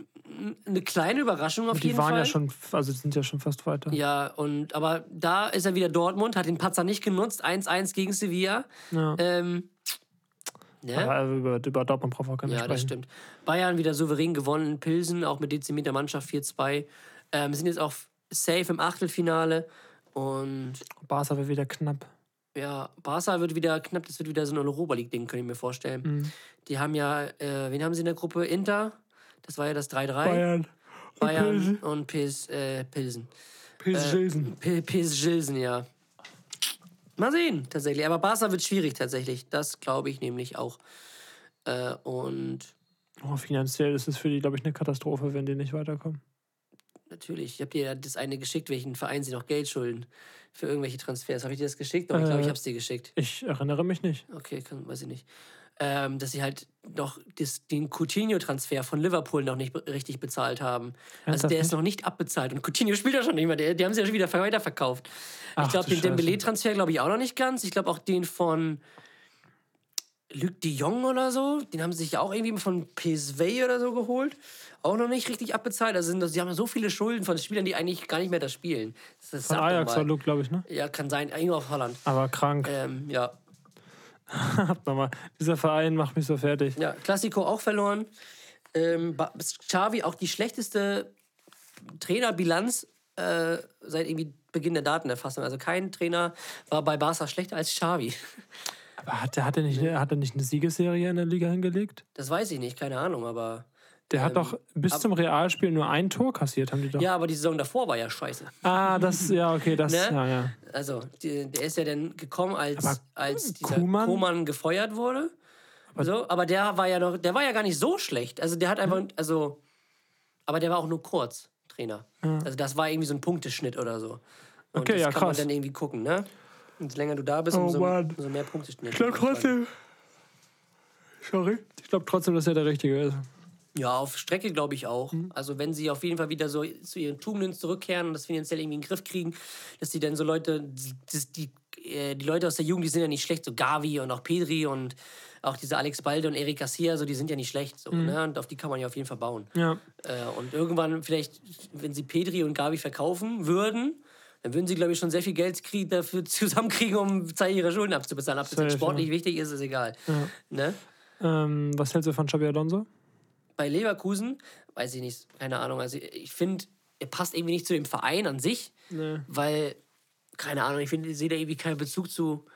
eine kleine Überraschung auf die jeden waren Fall. ja schon, also die sind ja schon fast weiter. Ja, und aber da ist er wieder Dortmund, hat den Patzer nicht genutzt, 1-1 gegen Sevilla. Ja. Ähm, ne? Aber über, über Dortmund brauchen wir gar nicht Ja, das sprechen. stimmt. Bayern wieder souverän gewonnen in Pilsen, auch mit dezimierter Mannschaft 4-2. Ähm, sind jetzt auch safe im Achtelfinale. Und Barca wird wieder knapp. ja, Barca wird wieder knapp, das wird wieder so ein Europa League-Ding, könnte ich mir vorstellen. Mhm. Die haben ja, äh, wen haben sie in der Gruppe? Inter, das war ja das 3-3. Bayern. Bayern und PS, äh, Pilsen. PSG. P- PS Gilsen, ja. Mal sehen, tatsächlich. Aber Barca wird schwierig, tatsächlich. Das glaube ich nämlich auch. Äh, und Oh, finanziell ist es für die, glaube ich, eine Katastrophe, wenn die nicht weiterkommen. Natürlich, ich habe dir ja das eine geschickt, welchen Verein sie noch Geld schulden für irgendwelche Transfers. Habe ich dir das geschickt? Aber ich glaube, ich Äh, habe es dir geschickt. Ich erinnere mich nicht. Okay, kann, weiß ich nicht. Ähm, dass sie halt noch das, den Coutinho-Transfer von Liverpool noch nicht richtig bezahlt haben. Also der ist noch nicht abbezahlt. Und Coutinho spielt ja schon nicht mehr. Der, die haben sie ja schon wieder weiterverkauft. Ach, ich glaube, den. Dembele-Transfer glaube ich auch noch nicht ganz. Ich glaube auch den von Luc de Jong oder so. Den haben sie sich ja auch irgendwie von PSV oder so geholt. Auch noch nicht richtig abbezahlt. Also sind sie haben so viele Schulden von Spielern, die eigentlich gar nicht mehr das spielen. Das ist Von Ajax war Luke, glaube ich, ne? Ja, kann sein. Irgendwo auf Holland. Aber krank. Ähm, ja. [laughs] Habt nochmal. Dieser Verein macht mich so fertig. Ja, Klassiko auch verloren. Ähm, Xavi auch die schlechteste Trainerbilanz äh, seit irgendwie Beginn der Datenerfassung. Also kein Trainer war bei Barca schlechter als Xavi. [laughs] Aber hat er hat er nicht, hat er nicht eine Siegesserie in der Liga hingelegt? Das weiß ich nicht, keine Ahnung, aber. Der hat Ähm, doch bis ab- zum Realspiel nur ein Tor kassiert, haben die doch. Ja, aber die Saison davor war ja scheiße. Ah, das, ja, okay, das, Ne? ja, ja. Also, die, der ist ja dann gekommen, als, Aber als dieser Koeman- Koman gefeuert wurde. Aber, so, aber der war ja noch, der war ja gar nicht so schlecht. Also der hat einfach, also, aber der war auch nur kurz Trainer. Also das war irgendwie so ein Punkteschnitt oder so. Und Okay, das ja, kann man krass. dann irgendwie gucken, ne? Und je länger du da bist, Oh umso, umso mehr Punkteschnitt. Ich glaube trotzdem. Sorry? Ich glaube trotzdem, dass er der Richtige ist. Ja, auf Strecke glaube ich auch. Mhm. Also wenn sie auf jeden Fall wieder so zu ihren Tugenden zurückkehren und das finanziell irgendwie in den Griff kriegen, dass die dann so Leute, die, die, äh, die Leute aus der Jugend, die sind ja nicht schlecht, so Gavi und auch Pedri und auch diese Alex Balde und Eric Garcia, so, die sind ja nicht schlecht. So, Mhm. ne? Und auf die kann man ja auf jeden Fall bauen. Ja. Äh, und irgendwann vielleicht, wenn sie Pedri und Gavi verkaufen würden, dann würden sie, glaube ich, schon sehr viel Geld krieg dafür [laughs] zusammenkriegen, um Zeit ihre Schulden abzubezahlen. Ob das jetzt sportlich ja. wichtig ist, ist egal. Ne? Ähm, was hältst du von Xabi Alonso? bei Leverkusen, weiß ich nicht, keine Ahnung. Also ich finde, er passt irgendwie nicht zu dem Verein an sich, weil, keine Ahnung, ich finde, ich sehe da irgendwie keinen Bezug zu.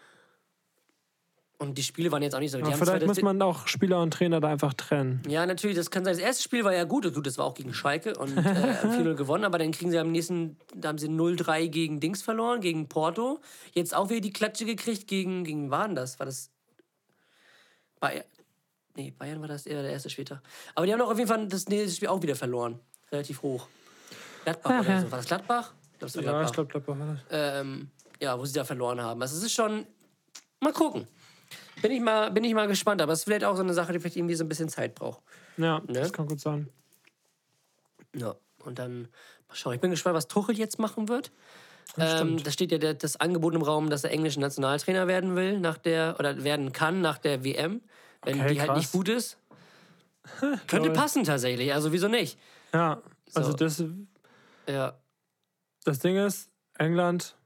Und die Spiele waren jetzt auch nicht so. Die zwar vielleicht muss man auch Spieler und Trainer da einfach trennen. ja, natürlich, das kann sein. Das erste Spiel war ja gut. Gut, das war auch gegen Schalke und äh, [laughs] 4-0 gewonnen, aber dann kriegen sie am nächsten, da haben sie 0-3 gegen Dings verloren, gegen Porto. Jetzt auch wieder die Klatsche gekriegt gegen, gegen war denn das? War das Bayern? Nee, Bayern war das eher der erste später. Aber die haben doch auf jeden Fall das nächste Spiel auch wieder verloren. Relativ hoch. Gladbach oder so. War das Gladbach? Glaub, das war Ja, ich Gladbach. glaube, glaub, war das. Ähm, ja, wo sie da verloren haben. Also es ist schon. Mal gucken. Bin ich, mal, bin ich mal gespannt, aber es ist vielleicht auch so eine Sache, die vielleicht irgendwie so ein bisschen Zeit braucht. Ja, Ne? das kann gut sein. Ja, und dann mal schauen. Ich bin gespannt, was Tuchel jetzt machen wird. Ähm, stimmt. da steht ja der, das Angebot im Raum, dass er englischer Nationaltrainer werden will nach der oder werden kann nach der WM, wenn Okay, die halt krass. nicht gut ist. [laughs] Könnte passen tatsächlich, also wieso nicht? Ja, also So. das, Ja, das Ding ist, England,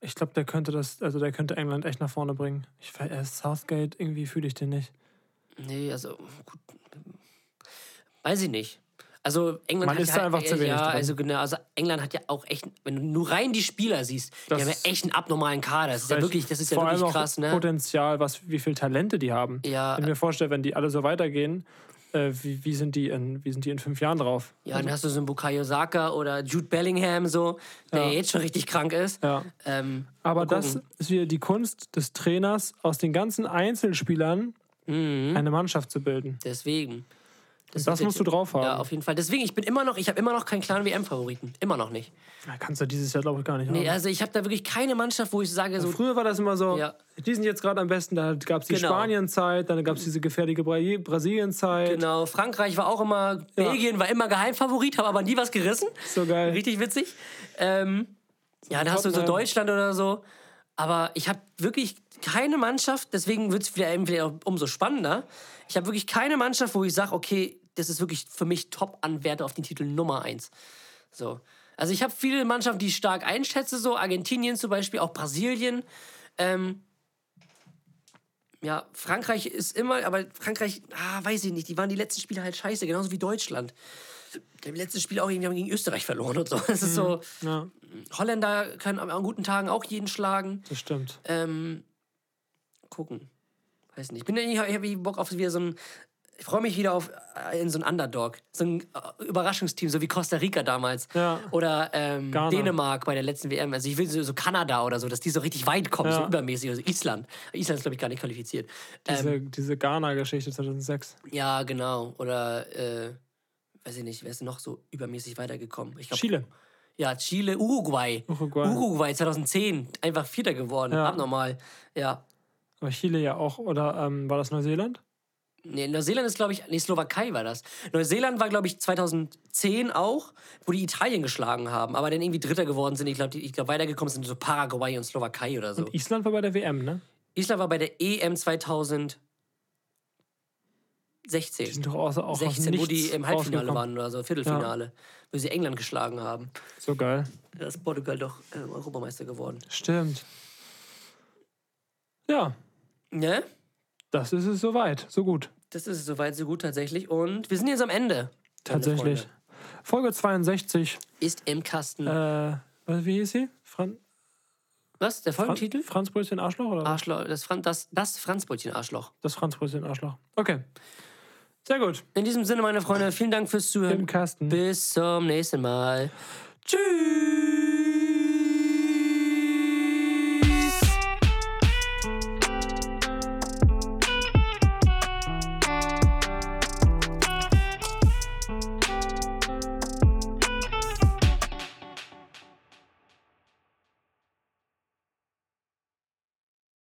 ich glaube, der könnte das, also der könnte England echt nach vorne bringen. Ich er ist Southgate, irgendwie fühle ich den nicht. nee, also gut. Weiß ich nicht. Also England Man hat ist ja einfach zu wenig Ja, drin. also genau, also England hat ja auch echt, wenn du nur rein die Spieler siehst, Das die haben ja echt einen abnormalen Kader. Das ist ja wirklich, das ist ja Vor wirklich allem auch krass, ne? Potenzial, was, wie viel Talente die haben. Ja, Wenn ich mir vorstelle, wenn die alle so weitergehen, äh, wie, wie, sind die in, wie sind die in fünf Jahren drauf? Ja, dann hast du so einen Bukayo Saka oder Jude Bellingham so, der Ja. jetzt schon richtig krank ist. Ja. Ähm, Aber das ist wieder die Kunst des Trainers, aus den ganzen Einzelspielern Mhm. eine Mannschaft zu bilden. Deswegen. Das, wird musst du drauf haben. Ja, auf jeden Fall. Deswegen, ich bin immer noch, ich habe immer noch keinen klaren WM-Favoriten. Immer noch nicht. Ja, kannst du dieses Jahr, glaube ich, gar nicht Nee, haben. also ich habe da wirklich keine Mannschaft, wo ich sage, so, Früher war das immer so, Ja. die sind jetzt gerade am besten, da gab es die Genau. Spanien-Zeit, dann gab es diese gefährliche Bra Brasilien-Zeit. genau, Frankreich war auch immer, Belgien war immer Geheimfavorit, habe aber nie was gerissen. So geil. Richtig witzig. Ähm, ja, da hast du so. Deutschland oder so. Aber ich habe wirklich keine Mannschaft, deswegen wird es auch umso spannender. Ich habe wirklich keine Mannschaft, wo ich sage, okay, das ist wirklich für mich Top-Anwärter auf den Titel Nummer eins. So. Also ich habe viele Mannschaften, die ich stark einschätze, so Argentinien zum Beispiel, auch Brasilien. Ähm, ja, Frankreich ist immer, aber Frankreich, ah, weiß ich nicht, die waren die letzten Spiele halt scheiße, genauso wie Deutschland. Die haben die letzten Spiele auch irgendwie gegen Österreich verloren und so. [laughs] Das ist so, Ja, Holländer können an guten Tagen auch jeden schlagen. das stimmt. Ähm, gucken. Weiß nicht. Ich bin ja ich habe Bock auf wieder so ein. Ich freue mich wieder auf äh, in so ein Underdog. So ein äh, Überraschungsteam, so wie Costa Rica damals. Ja. Oder ähm. Dänemark bei der letzten WM. Also ich will so, so Kanada oder so, dass die so richtig weit kommen, so Ja. übermäßig. Also Island. Island ist, glaube ich, gar nicht qualifiziert. Diese, Ähm, diese Ghana-Geschichte 2006. ja, genau. Oder, äh, weiß ich nicht, wer ist noch so übermäßig weitergekommen? Glaub, Chile. Ja, Chile, Uruguay. Uruguay. Uruguay 2010, einfach Vierter geworden. Ja. Abnormal. Ja. Aber Chile ja auch. Oder ähm, war das Neuseeland? Nee, Neuseeland ist, glaube ich, nee, Slowakei war das. Neuseeland war, glaube ich, 2010 auch, wo die Italien geschlagen haben, aber dann irgendwie Dritter geworden sind. Ich glaube, ich glaub, weitergekommen sind so Paraguay und Slowakei oder so. Und Island war bei der WM, ne? Island war bei der EM 2016. Die sind doch auch, auch aus 16, wo die im Halbfinale waren oder so, Viertelfinale. Wo sie England geschlagen haben. So geil. Da ist Portugal doch äh, Europameister geworden. Stimmt. Ja, Ne? das ist es soweit. So gut. Das ist soweit so gut tatsächlich. Und wir sind jetzt am Ende. Tatsächlich. Folge 62. Ist im Kasten. Äh, was- wie hieß sie? Fran Was? Der Fran Folgentitel? Franzbrötchen Arschloch? Oder? Arschloch. Das, Fran das, das Franzbrötchen-Arschloch. Das Franzbrötchen Arschloch. Okay. Sehr gut. In diesem Sinne, meine Freunde, vielen Dank fürs Zuhören. Im Kasten. Bis zum nächsten Mal. Tschüss.